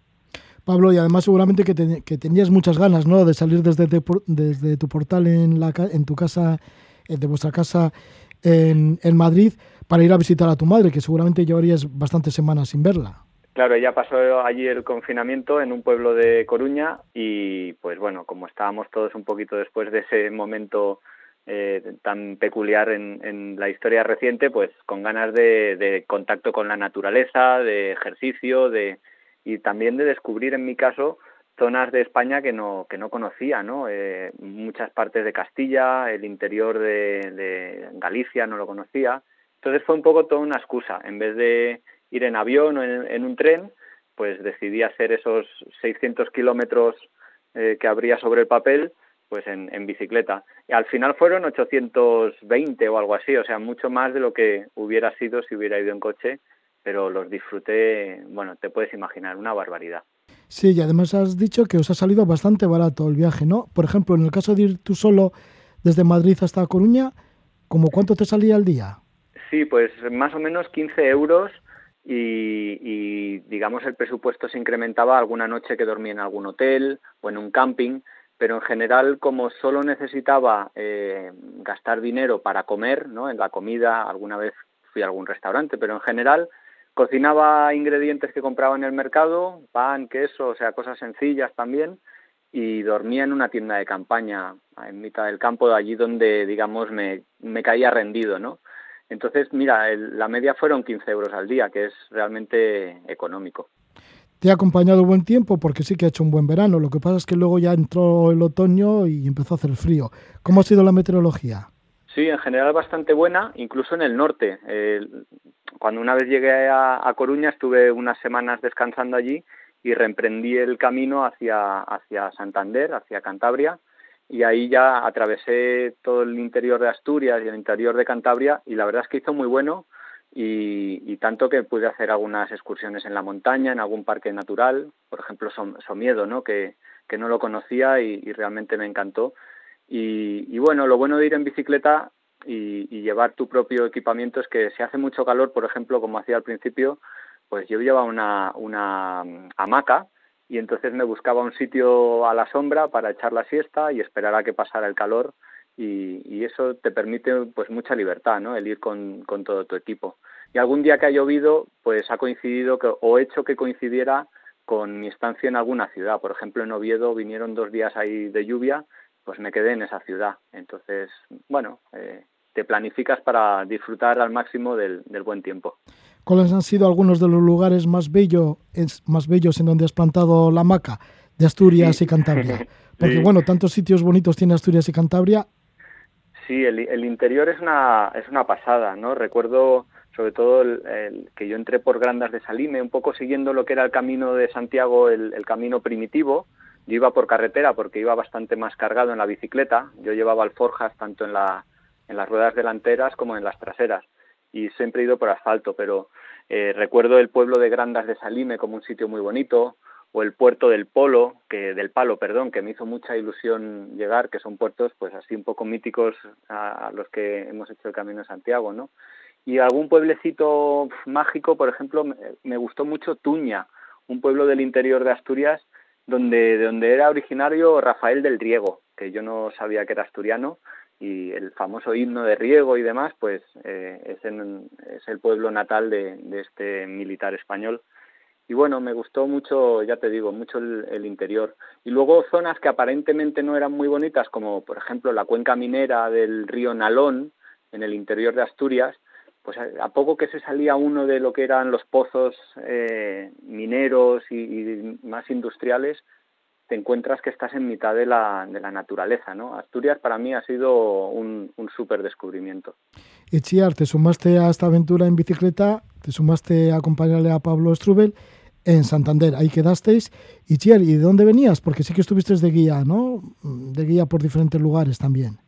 Pablo, y además seguramente que, que tenías muchas ganas ¿no? de salir desde, desde tu portal en, la, en tu casa, eh, de vuestra casa en, en Madrid, para ir a visitar a tu madre, que seguramente llevarías bastantes semanas sin verla. Claro, ella pasó allí el confinamiento en un pueblo de Coruña y pues bueno, como estábamos todos un poquito después de ese momento eh, tan peculiar en, la historia reciente, pues con ganas de, contacto con la naturaleza, de ejercicio, de y también de descubrir, en mi caso, zonas de España que no que no conocía, ¿no? Eh, muchas partes de Castilla, el interior de, Galicia no lo conocía. Entonces fue un poco toda una excusa. En vez de ir en avión o en, un tren, pues decidí hacer esos 600 kilómetros eh, que habría sobre el papel pues en, en, bicicleta. Y al final fueron 820 o algo así, o sea, mucho más de lo que hubiera sido si hubiera ido en coche, pero los disfruté, bueno, te puedes imaginar, una barbaridad. Sí, y además has dicho que os ha salido bastante barato el viaje, ¿no? Por ejemplo, en el caso de ir tú solo desde Madrid hasta Coruña, ¿cómo cuánto te salía al día? Sí, pues más o menos 15 euros y, y digamos el presupuesto se incrementaba alguna noche que dormía en algún hotel o en un camping, pero en general como solo necesitaba eh, gastar dinero para comer, ¿no? En la comida, alguna vez fui a algún restaurante, pero en general cocinaba ingredientes que compraba en el mercado, pan, queso, o sea, cosas sencillas también, y dormía en una tienda de campaña en mitad del campo, de allí donde, digamos, me, me caía rendido, ¿no? Entonces, mira, la media fueron 15 euros al día, que es realmente económico te ha acompañado buen tiempo porque sí que ha hecho un buen verano. Lo que pasa es que luego ya entró el otoño y empezó a hacer frío. ¿Cómo ha sido la meteorología? Sí, en general bastante buena, incluso en el norte. cuando una vez llegué a, Coruña estuve unas semanas descansando allí y reemprendí el camino hacia, hacia Santander, hacia Cantabria, y ahí ya atravesé todo el interior de Asturias y el interior de Cantabria y la verdad es que hizo muy bueno y, tanto que pude hacer algunas excursiones en la montaña, en algún parque natural, por ejemplo Somiedo, ¿no? que, que no lo conocía y, realmente me encantó. Y, bueno, lo bueno de ir en bicicleta y, llevar tu propio equipamiento es que si hace mucho calor, por ejemplo, como hacía al principio, pues yo llevaba una, una hamaca y entonces me buscaba un sitio a la sombra para echar la siesta y esperar a que pasara el calor y, eso te permite pues mucha libertad, ¿no? El ir con, con, todo tu equipo. Y algún día que ha llovido, pues ha coincidido que, o hecho que coincidiera con mi estancia en alguna ciudad. Por ejemplo, en Oviedo vinieron dos días ahí de lluvia, pues me quedé en esa ciudad. Entonces, bueno, eh, te planificas para disfrutar al máximo del, del, buen tiempo. ¿Cuáles han sido algunos de los lugares más, bello, más bellos en donde has plantado la maca de Asturias y Cantabria? [LAUGHS] Porque, bueno, tantos sitios bonitos tiene Asturias y Cantabria, Sí, el, interior es una, es una pasada, ¿no? Recuerdo sobre todo el, que yo entré por Grandas de Salime, un poco siguiendo lo que era el camino de Santiago, el, camino primitivo. Yo iba por carretera porque iba bastante más cargado en la bicicleta. Yo llevaba alforjas tanto en, la, en las ruedas delanteras como en las traseras. Y siempre he ido por asfalto, pero eh, recuerdo el pueblo de Grandas de Salime como un sitio muy bonito, o el puerto del Polo, que del Palo, perdón, que me hizo mucha ilusión llegar, que son puertos pues así un poco míticos a, los que hemos hecho el Camino de Santiago, ¿no? Y algún pueblecito mágico, por ejemplo, me, gustó mucho Tuña, un pueblo del interior de Asturias donde de donde era originario Rafael del Riego, que yo no sabía que era asturiano y el famoso himno de Riego y demás, pues eh, es, es el pueblo natal de, de este militar español y bueno, me gustó mucho, ya te digo, mucho el, interior. Y luego zonas que aparentemente no eran muy bonitas, como por ejemplo la cuenca minera del río Nalón, en el interior de Asturias, pues a, poco que se salía uno de lo que eran los pozos eh, mineros y, más industriales, te encuentras que estás en mitad de la, de la naturaleza, ¿no? Asturias para mí ha sido un, un súper descubrimiento. Y Chiar, te sumaste a esta aventura en bicicleta, te sumaste a acompañarle a Pablo Strubel en Santander. Ahí quedasteis. Y Chier, ¿y de dónde venías? Porque sí que estuviste de guía, ¿no? De guía por diferentes lugares también.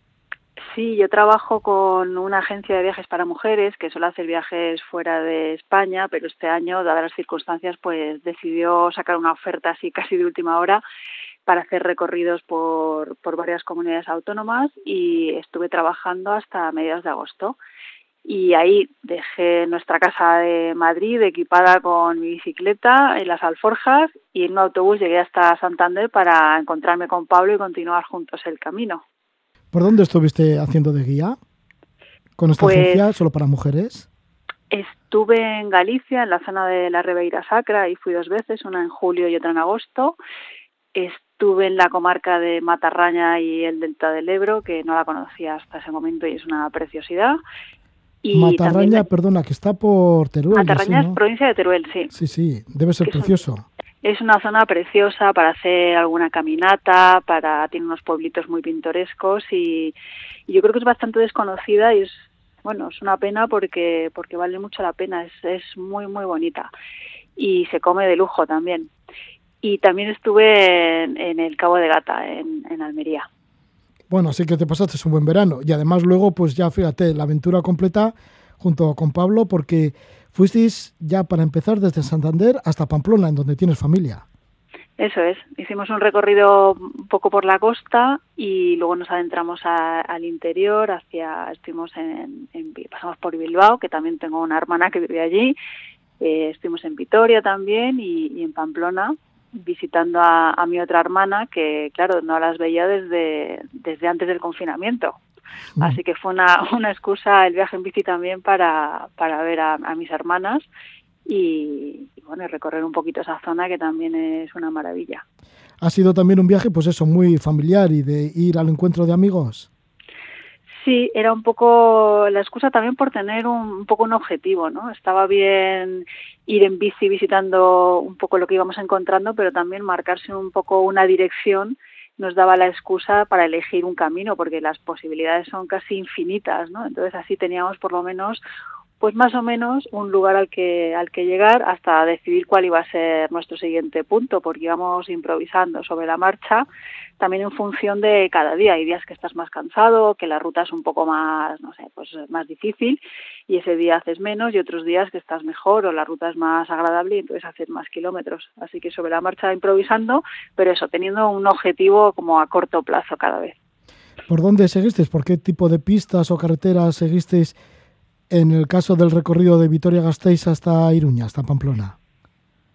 Sí, yo trabajo con una agencia de viajes para mujeres que suele hacer viajes fuera de España, pero este año, dadas las circunstancias, pues decidió sacar una oferta así casi de última hora para hacer recorridos por, por varias comunidades autónomas y estuve trabajando hasta mediados de agosto. Y ahí dejé nuestra casa de Madrid equipada con mi bicicleta en las alforjas y en un autobús llegué hasta Santander para encontrarme con Pablo y continuar juntos el camino. ¿Por dónde estuviste haciendo de guía? ¿Con esta Pues- agencia solo para mujeres? Estuve en Galicia, en la zona de la Ribeira Sacra, y fui dos veces, una en julio y otra en agosto. Estuve en la comarca de Matarraña y el Delta del Ebro, que no la conocía hasta ese momento y es una preciosidad. Y Matarraña, también- perdona, que está por Teruel. Matarraña sí, es provincia de Teruel, sí. Sí, sí, debe ser Que precioso. Es una zona preciosa para hacer alguna caminata, para tiene unos pueblitos muy pintorescos y, y yo creo que es bastante desconocida y es bueno es una pena porque porque vale mucho la pena es es muy muy bonita y se come de lujo también y también estuve en, en el Cabo de Gata en, en Almería Bueno, así que te pasaste un buen verano. Y además luego, pues ya fíjate, la aventura completa junto con Pablo, porque fuisteis ya para empezar desde Santander hasta Pamplona, en donde tienes familia. Eso es, hicimos un recorrido un poco por la costa y luego nos adentramos al interior, hacia, estuvimos en, pasamos por Bilbao, que también tengo una hermana que vive allí, eh, estuvimos en Vitoria también y en Pamplona visitando a, a mi otra hermana que claro no las veía desde desde antes del confinamiento. Así que fue una, una excusa el viaje en bici también para, para ver a, a mis hermanas y, y, bueno recorrer un poquito esa zona que también es una maravilla. Ha sido también un viaje, pues eso, muy familiar y de ir al encuentro de amigos. Sí, era un poco la excusa también por tener un, un poco un objetivo, ¿no? Estaba bien ir en bici visitando un poco lo que íbamos encontrando, pero también marcarse un poco una dirección nos daba la excusa para elegir un camino, porque las posibilidades son casi infinitas, ¿no? Entonces así teníamos por lo menos pues más o menos un lugar al que al que llegar hasta decidir cuál iba a ser nuestro siguiente punto, porque íbamos improvisando sobre la marcha, también en función de cada día. Hay días que estás más cansado, que la ruta es un poco más, no sé, pues más difícil y ese día haces menos y otros días que estás mejor o la ruta es más agradable y entonces haces más kilómetros. Así que sobre la marcha improvisando, pero eso, teniendo un objetivo como a corto plazo cada vez. ¿Por dónde seguisteis? ¿Por qué tipo de pistas o carreteras seguisteis en el caso del recorrido de Vitoria-Gasteiz hasta Iruña, hasta Pamplona?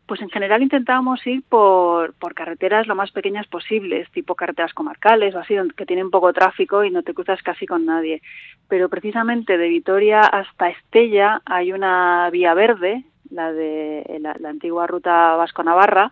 Pues en general intentábamos ir por, por carreteras lo más pequeñas posibles, tipo carreteras comarcales o así, que tienen poco tráfico y no te cruzas casi con nadie. Pero precisamente de Vitoria hasta Estella hay una vía verde, la de la, la antigua ruta Vasco-Navarra,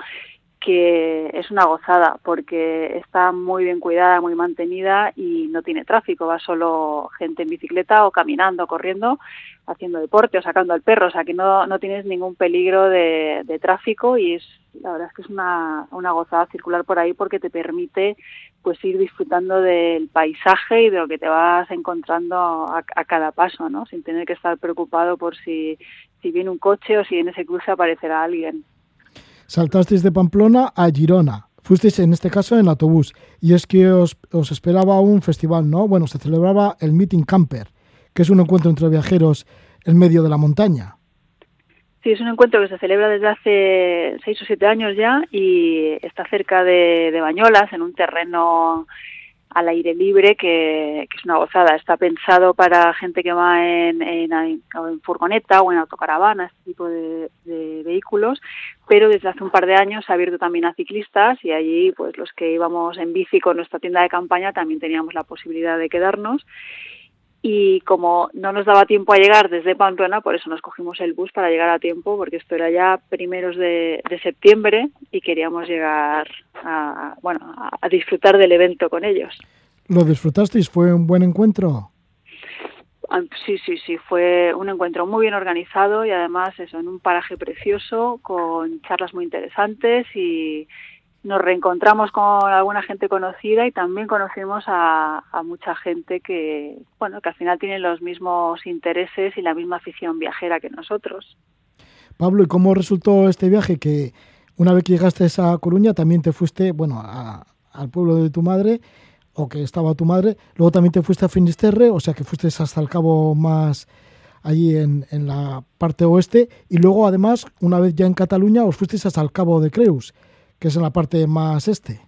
que es una gozada porque está muy bien cuidada, muy mantenida y no tiene tráfico, va solo gente en bicicleta o caminando, corriendo, haciendo deporte o sacando al perro, o sea que no, no tienes ningún peligro de, tráfico y es la verdad es que es una, una gozada circular por ahí porque te permite pues ir disfrutando del paisaje y de lo que te vas encontrando a, a cada paso, ¿no? Sin tener que estar preocupado por si, si viene un coche o si en ese cruce aparecerá alguien. Saltasteis de Pamplona a Girona. Fuisteis en este caso en autobús. Y es que os, os esperaba un festival, ¿no? Bueno, se celebraba el Meeting Camper, que es un encuentro entre viajeros en medio de la montaña. Sí, es un encuentro que se celebra desde hace seis o siete años ya y está cerca de, de Bañolas, en un terreno al aire libre que, que es una gozada. Está pensado para gente que va en, furgoneta o en autocaravana, este tipo de, de, vehículos, pero desde hace un par de años se ha abierto también a ciclistas y allí pues los que íbamos en bici con nuestra tienda de campaña también teníamos la posibilidad de quedarnos y como no nos daba tiempo a llegar desde Pamplona, por eso nos cogimos el bus para llegar a tiempo, porque esto era ya primeros de, de septiembre y queríamos llegar a, bueno, a disfrutar del evento con ellos. ¿Lo disfrutasteis? ¿Fue un buen encuentro? Sí, sí, sí, fue un encuentro muy bien organizado y además eso, en un paraje precioso, con charlas muy interesantes y, nos reencontramos con alguna gente conocida y también conocimos a, mucha gente que, bueno, que al final tiene los mismos intereses y la misma afición viajera que nosotros. Pablo, ¿y cómo resultó este viaje? Que una vez que llegaste a Coruña también te fuiste, bueno, a, al pueblo de tu madre, o que estaba tu madre, luego también te fuiste a Finisterre, o sea que fuiste hasta el cabo más allí en, en la parte oeste, y luego además, una vez ya en Cataluña, os fuisteis hasta el cabo de Creus que es en la parte más este,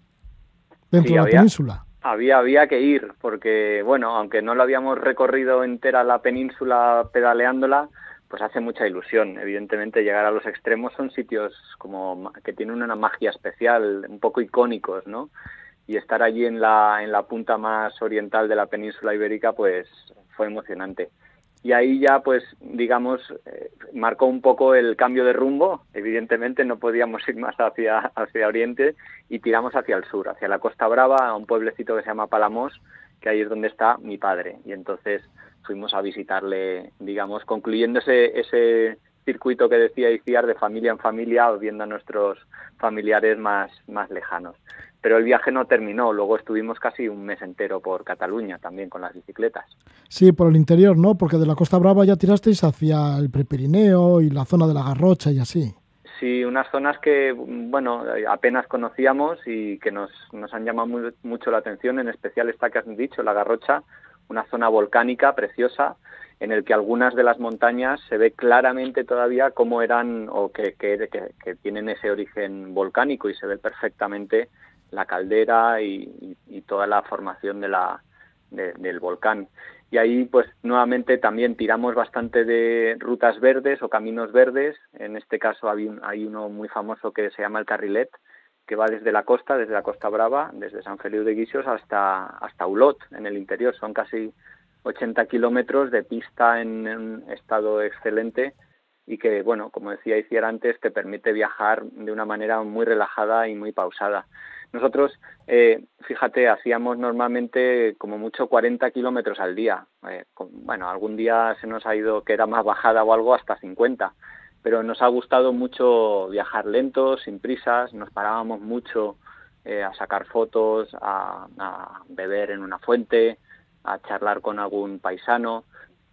dentro Sí, de la había- península. había, había que ir, porque, bueno, aunque no lo habíamos recorrido entera la península pedaleándola, pues hace mucha ilusión. Evidentemente, llegar a los extremos son sitios como que tienen una magia especial, un poco icónicos, ¿no? Y estar allí en la, en la punta más oriental de la península ibérica, pues fue emocionante y ahí ya pues digamos eh, marcó un poco el cambio de rumbo. Evidentemente no podíamos ir más hacia hacia oriente y tiramos hacia el sur hacia la Costa Brava a un pueblecito que se llama Palamos que ahí es donde está mi padre. Y entonces fuimos a visitarle digamos concluyendo ese, circuito que decía Iciar de familia en familia viendo a nuestros familiares más más lejanos pero el viaje no terminó. Luego estuvimos casi un mes entero por Cataluña también con las bicicletas. Sí, por el interior, ¿no? Porque de la Costa Brava ya tirasteis hacia el Prepirineo y la zona de la Garrocha y así. Sí, unas zonas que, bueno, apenas conocíamos y que nos, nos han llamado mucho la atención, en especial esta que has dicho, la Garrocha, una zona volcánica preciosa en el que algunas de las montañas se ve claramente todavía cómo eran o que, que, que tienen ese origen volcánico y se ve perfectamente la caldera y, toda la formación del volcán. Y ahí, pues nuevamente también tiramos bastante de rutas verdes o caminos verdes. En este caso hay, uno muy famoso que se llama el Carrilet, que va desde la costa, desde la Costa Brava, desde San Feliu de Guixos hasta, hasta Ulot, en el interior. Son casi 80 kilómetros de pista en, un estado excelente y que, bueno, como decía hiciera antes, te permite viajar de una manera muy relajada y muy pausada. Nosotros, eh, fíjate, hacíamos normalmente como mucho 40 kilómetros al día. Eh, bueno, algún día se nos ha ido que era más bajada o algo hasta 50, pero nos ha gustado mucho viajar lento, sin prisas, nos parábamos mucho eh, a sacar fotos, a, beber en una fuente, a charlar con algún paisano.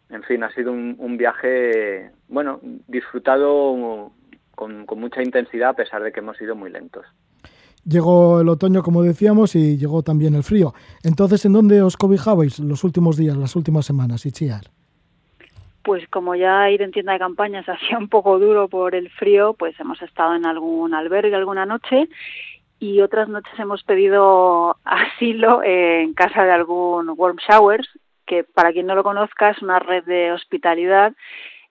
En fin, ha sido un, viaje, bueno, disfrutado con mucha intensidad a pesar de que hemos sido muy lentos. Llegó el otoño, como decíamos, y llegó también el frío. Entonces, ¿en dónde os cobijabais los últimos días, las últimas semanas, Ichiar? Pues como ya ir en tienda de campaña se [LAUGHS] hacía un poco duro por el frío, pues hemos estado en algún albergue alguna noche y otras noches hemos pedido [LAUGHS] asilo en casa de algún warm showers, que para quien no lo conozca es una red de hospitalidad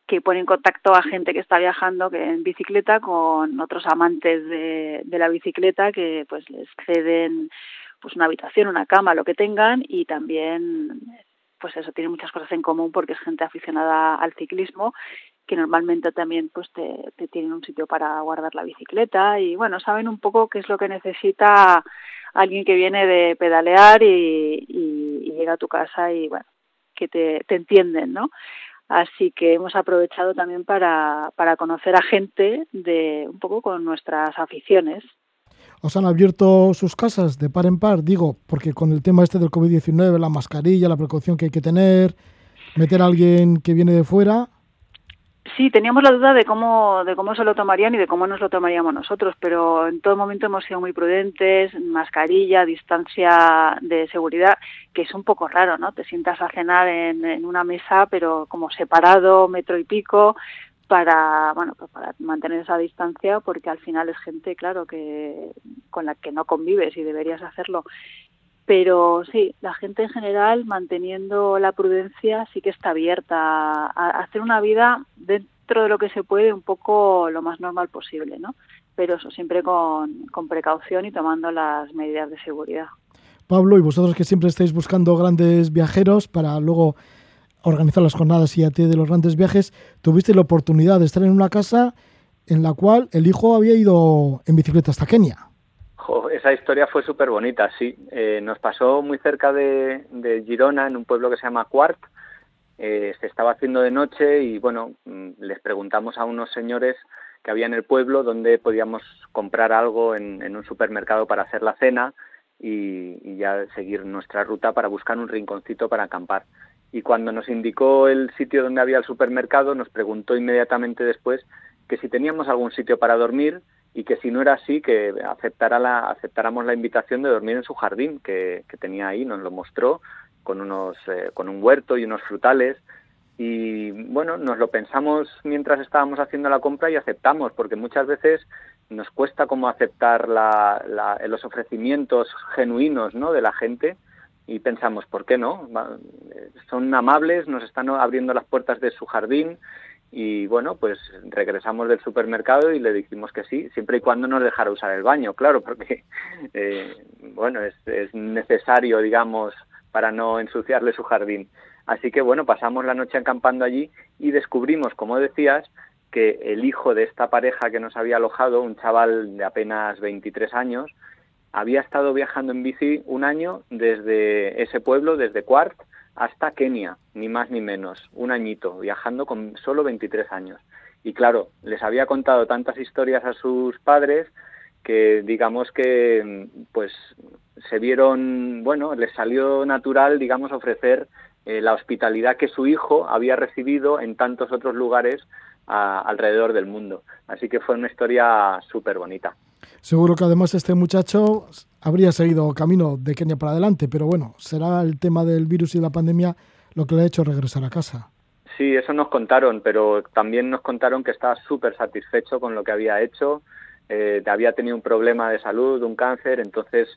que pone en contacto a gente que está viajando que en bicicleta con otros amantes de, la bicicleta que pues les ceden pues una habitación, una cama, lo que tengan y también pues eso tiene muchas cosas en común porque es gente aficionada al ciclismo que normalmente también pues te, tienen un sitio para guardar la bicicleta y bueno saben un poco qué es lo que necesita alguien que viene de pedalear y, llega a tu casa y bueno que te, te entienden no Así que hemos aprovechado también para, para conocer a gente de un poco con nuestras aficiones. ¿Os han abierto sus casas de par en par? Digo, porque con el tema este del COVID-19, la mascarilla, la precaución que hay que tener, meter a alguien que viene de fuera, Sí, teníamos la duda de cómo, de cómo se lo tomarían y de cómo nos lo tomaríamos nosotros, pero en todo momento hemos sido muy prudentes, mascarilla, distancia de seguridad, que es un poco raro, ¿no? Te sientas a cenar en, una mesa, pero como separado, metro y pico, para, bueno, pues para mantener esa distancia, porque al final es gente, claro, que con la que no convives y deberías hacerlo pero sí, la gente en general manteniendo la prudencia sí que está abierta a, hacer una vida dentro de lo que se puede un poco lo más normal posible, ¿no? Pero eso siempre con, con precaución y tomando las medidas de seguridad. Pablo, y vosotros que siempre estáis buscando grandes viajeros para luego organizar las jornadas ti de los grandes viajes, tuviste la oportunidad de estar en una casa en la cual el hijo había ido en bicicleta hasta Kenia esa historia fue súper bonita, sí. Eh, nos pasó muy cerca de, Girona, en un pueblo que se llama Cuart. Eh, se estaba haciendo de noche y, bueno, mm, les preguntamos a unos señores que había en el pueblo dónde podíamos comprar algo en, un supermercado para hacer la cena y, ya seguir nuestra ruta para buscar un rinconcito para acampar. Y cuando nos indicó el sitio donde había el supermercado, nos preguntó inmediatamente después que si teníamos algún sitio para dormir y que si no era así, que aceptara la, aceptáramos la invitación de dormir en su jardín que, tenía ahí, nos lo mostró con, unos, eh, con un huerto y unos frutales. Y bueno, nos lo pensamos mientras estábamos haciendo la compra y aceptamos, porque muchas veces nos cuesta como aceptar la, los ofrecimientos genuinos ¿no? de la gente, y pensamos, ¿por qué no? Son amables, nos están abriendo las puertas de su jardín y bueno, pues regresamos del supermercado y le dijimos que sí, siempre y cuando nos dejara usar el baño, claro, porque [LAUGHS] eh, bueno, es, es necesario, digamos, para no ensuciarle su jardín. Así que bueno, pasamos la noche acampando allí y descubrimos, como decías, que el hijo de esta pareja que nos había alojado, un chaval de apenas 23 años, había estado viajando en bici un año desde ese pueblo, desde Quart hasta Kenia, ni más ni menos, un añito, viajando con solo 23 años. Y claro, les había contado tantas historias a sus padres que digamos que pues se vieron, bueno, les salió natural, digamos, ofrecer eh, la hospitalidad que su hijo había recibido en tantos otros lugares alrededor del mundo. Así que fue una historia súper bonita. Seguro que además este muchacho habría seguido camino de Kenia para adelante, pero bueno, será el tema del virus y la pandemia lo que le ha hecho regresar a casa. Sí, eso nos contaron, pero también nos contaron que estaba súper satisfecho con lo que había hecho, eh, había tenido un problema de salud, un cáncer, entonces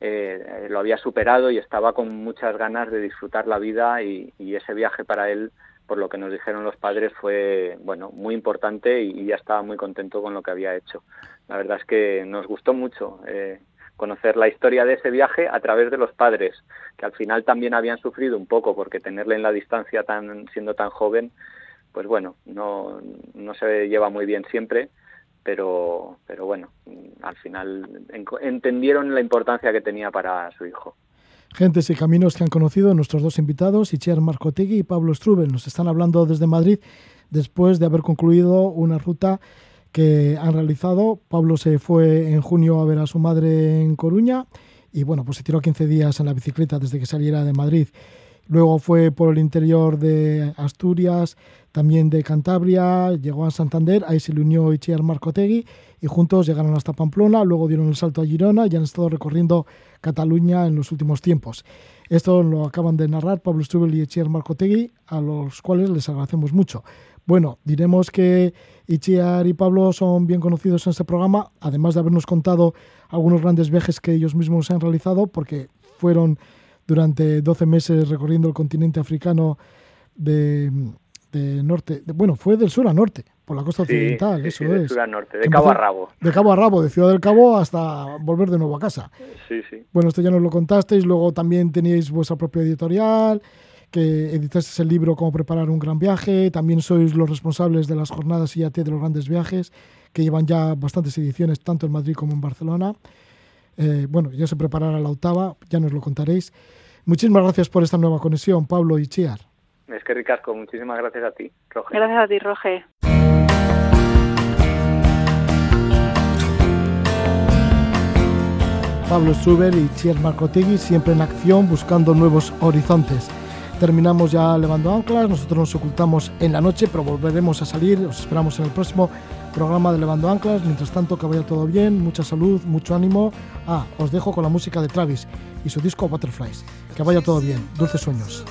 eh, lo había superado y estaba con muchas ganas de disfrutar la vida y ese viaje para él por lo que nos dijeron los padres, fue bueno muy importante y, ya estaba muy contento con lo que había hecho. La verdad es que nos gustó mucho eh, conocer la historia de ese viaje a través de los padres, que al final también habían sufrido un poco porque tenerle en la distancia tan siendo tan joven, pues bueno, no, no se lleva muy bien siempre, pero, pero bueno, al final entendieron la importancia que tenía para su hijo. Gentes y caminos que han conocido nuestros dos invitados, Itziar Marcotegui y Pablo Strubel. Nos están hablando desde Madrid después de haber concluido una ruta que han realizado. Pablo se fue en junio a ver a su madre en Coruña y bueno, pues se tiró 15 días en la bicicleta desde que saliera de Madrid. Luego fue por el interior de Asturias, también de Cantabria, llegó a Santander, ahí se le unió Itziar Marcotegui y juntos llegaron hasta Pamplona, luego dieron el salto a Girona y han estado recorriendo Cataluña en los últimos tiempos. Esto lo acaban de narrar Pablo Strubel y Itziar Marcotegui, a los cuales les agradecemos mucho. Bueno, diremos que Itziar y Pablo son bien conocidos en este programa, además de habernos contado algunos grandes viajes que ellos mismos han realizado, porque fueron durante 12 meses recorriendo el continente africano de, norte, bueno, fue del sur a norte, por la costa occidental, eso es. Sur a norte, de cabo a rabo. De cabo a rabo, de Ciudad del Cabo hasta volver de nuevo a casa. Sí, sí. Bueno, esto ya nos lo contasteis, luego también teníais vuestra propia editorial, que editasteis el libro Cómo preparar un gran viaje, también sois los responsables de las jornadas IAT de los grandes viajes, que llevan ya bastantes ediciones, tanto en Madrid como en Barcelona. Eh, bueno, ya se preparará la octava, ya nos lo contaréis. Muchísimas gracias por esta nueva conexión, Pablo y Chiar. Es que ricasco, muchísimas gracias a ti, Roge. Gracias a ti, Roge. Pablo Struber y Chier Marcotegui siempre en acción buscando nuevos horizontes. Terminamos ya levando anclas, nosotros nos ocultamos en la noche, pero volveremos a salir, os esperamos en el próximo programa de Levando Anclas. Mientras tanto, que vaya todo bien, mucha salud, mucho ánimo. Ah, os dejo con la música de Travis y su disco Butterflies. Que vaya todo bien, dulces sueños.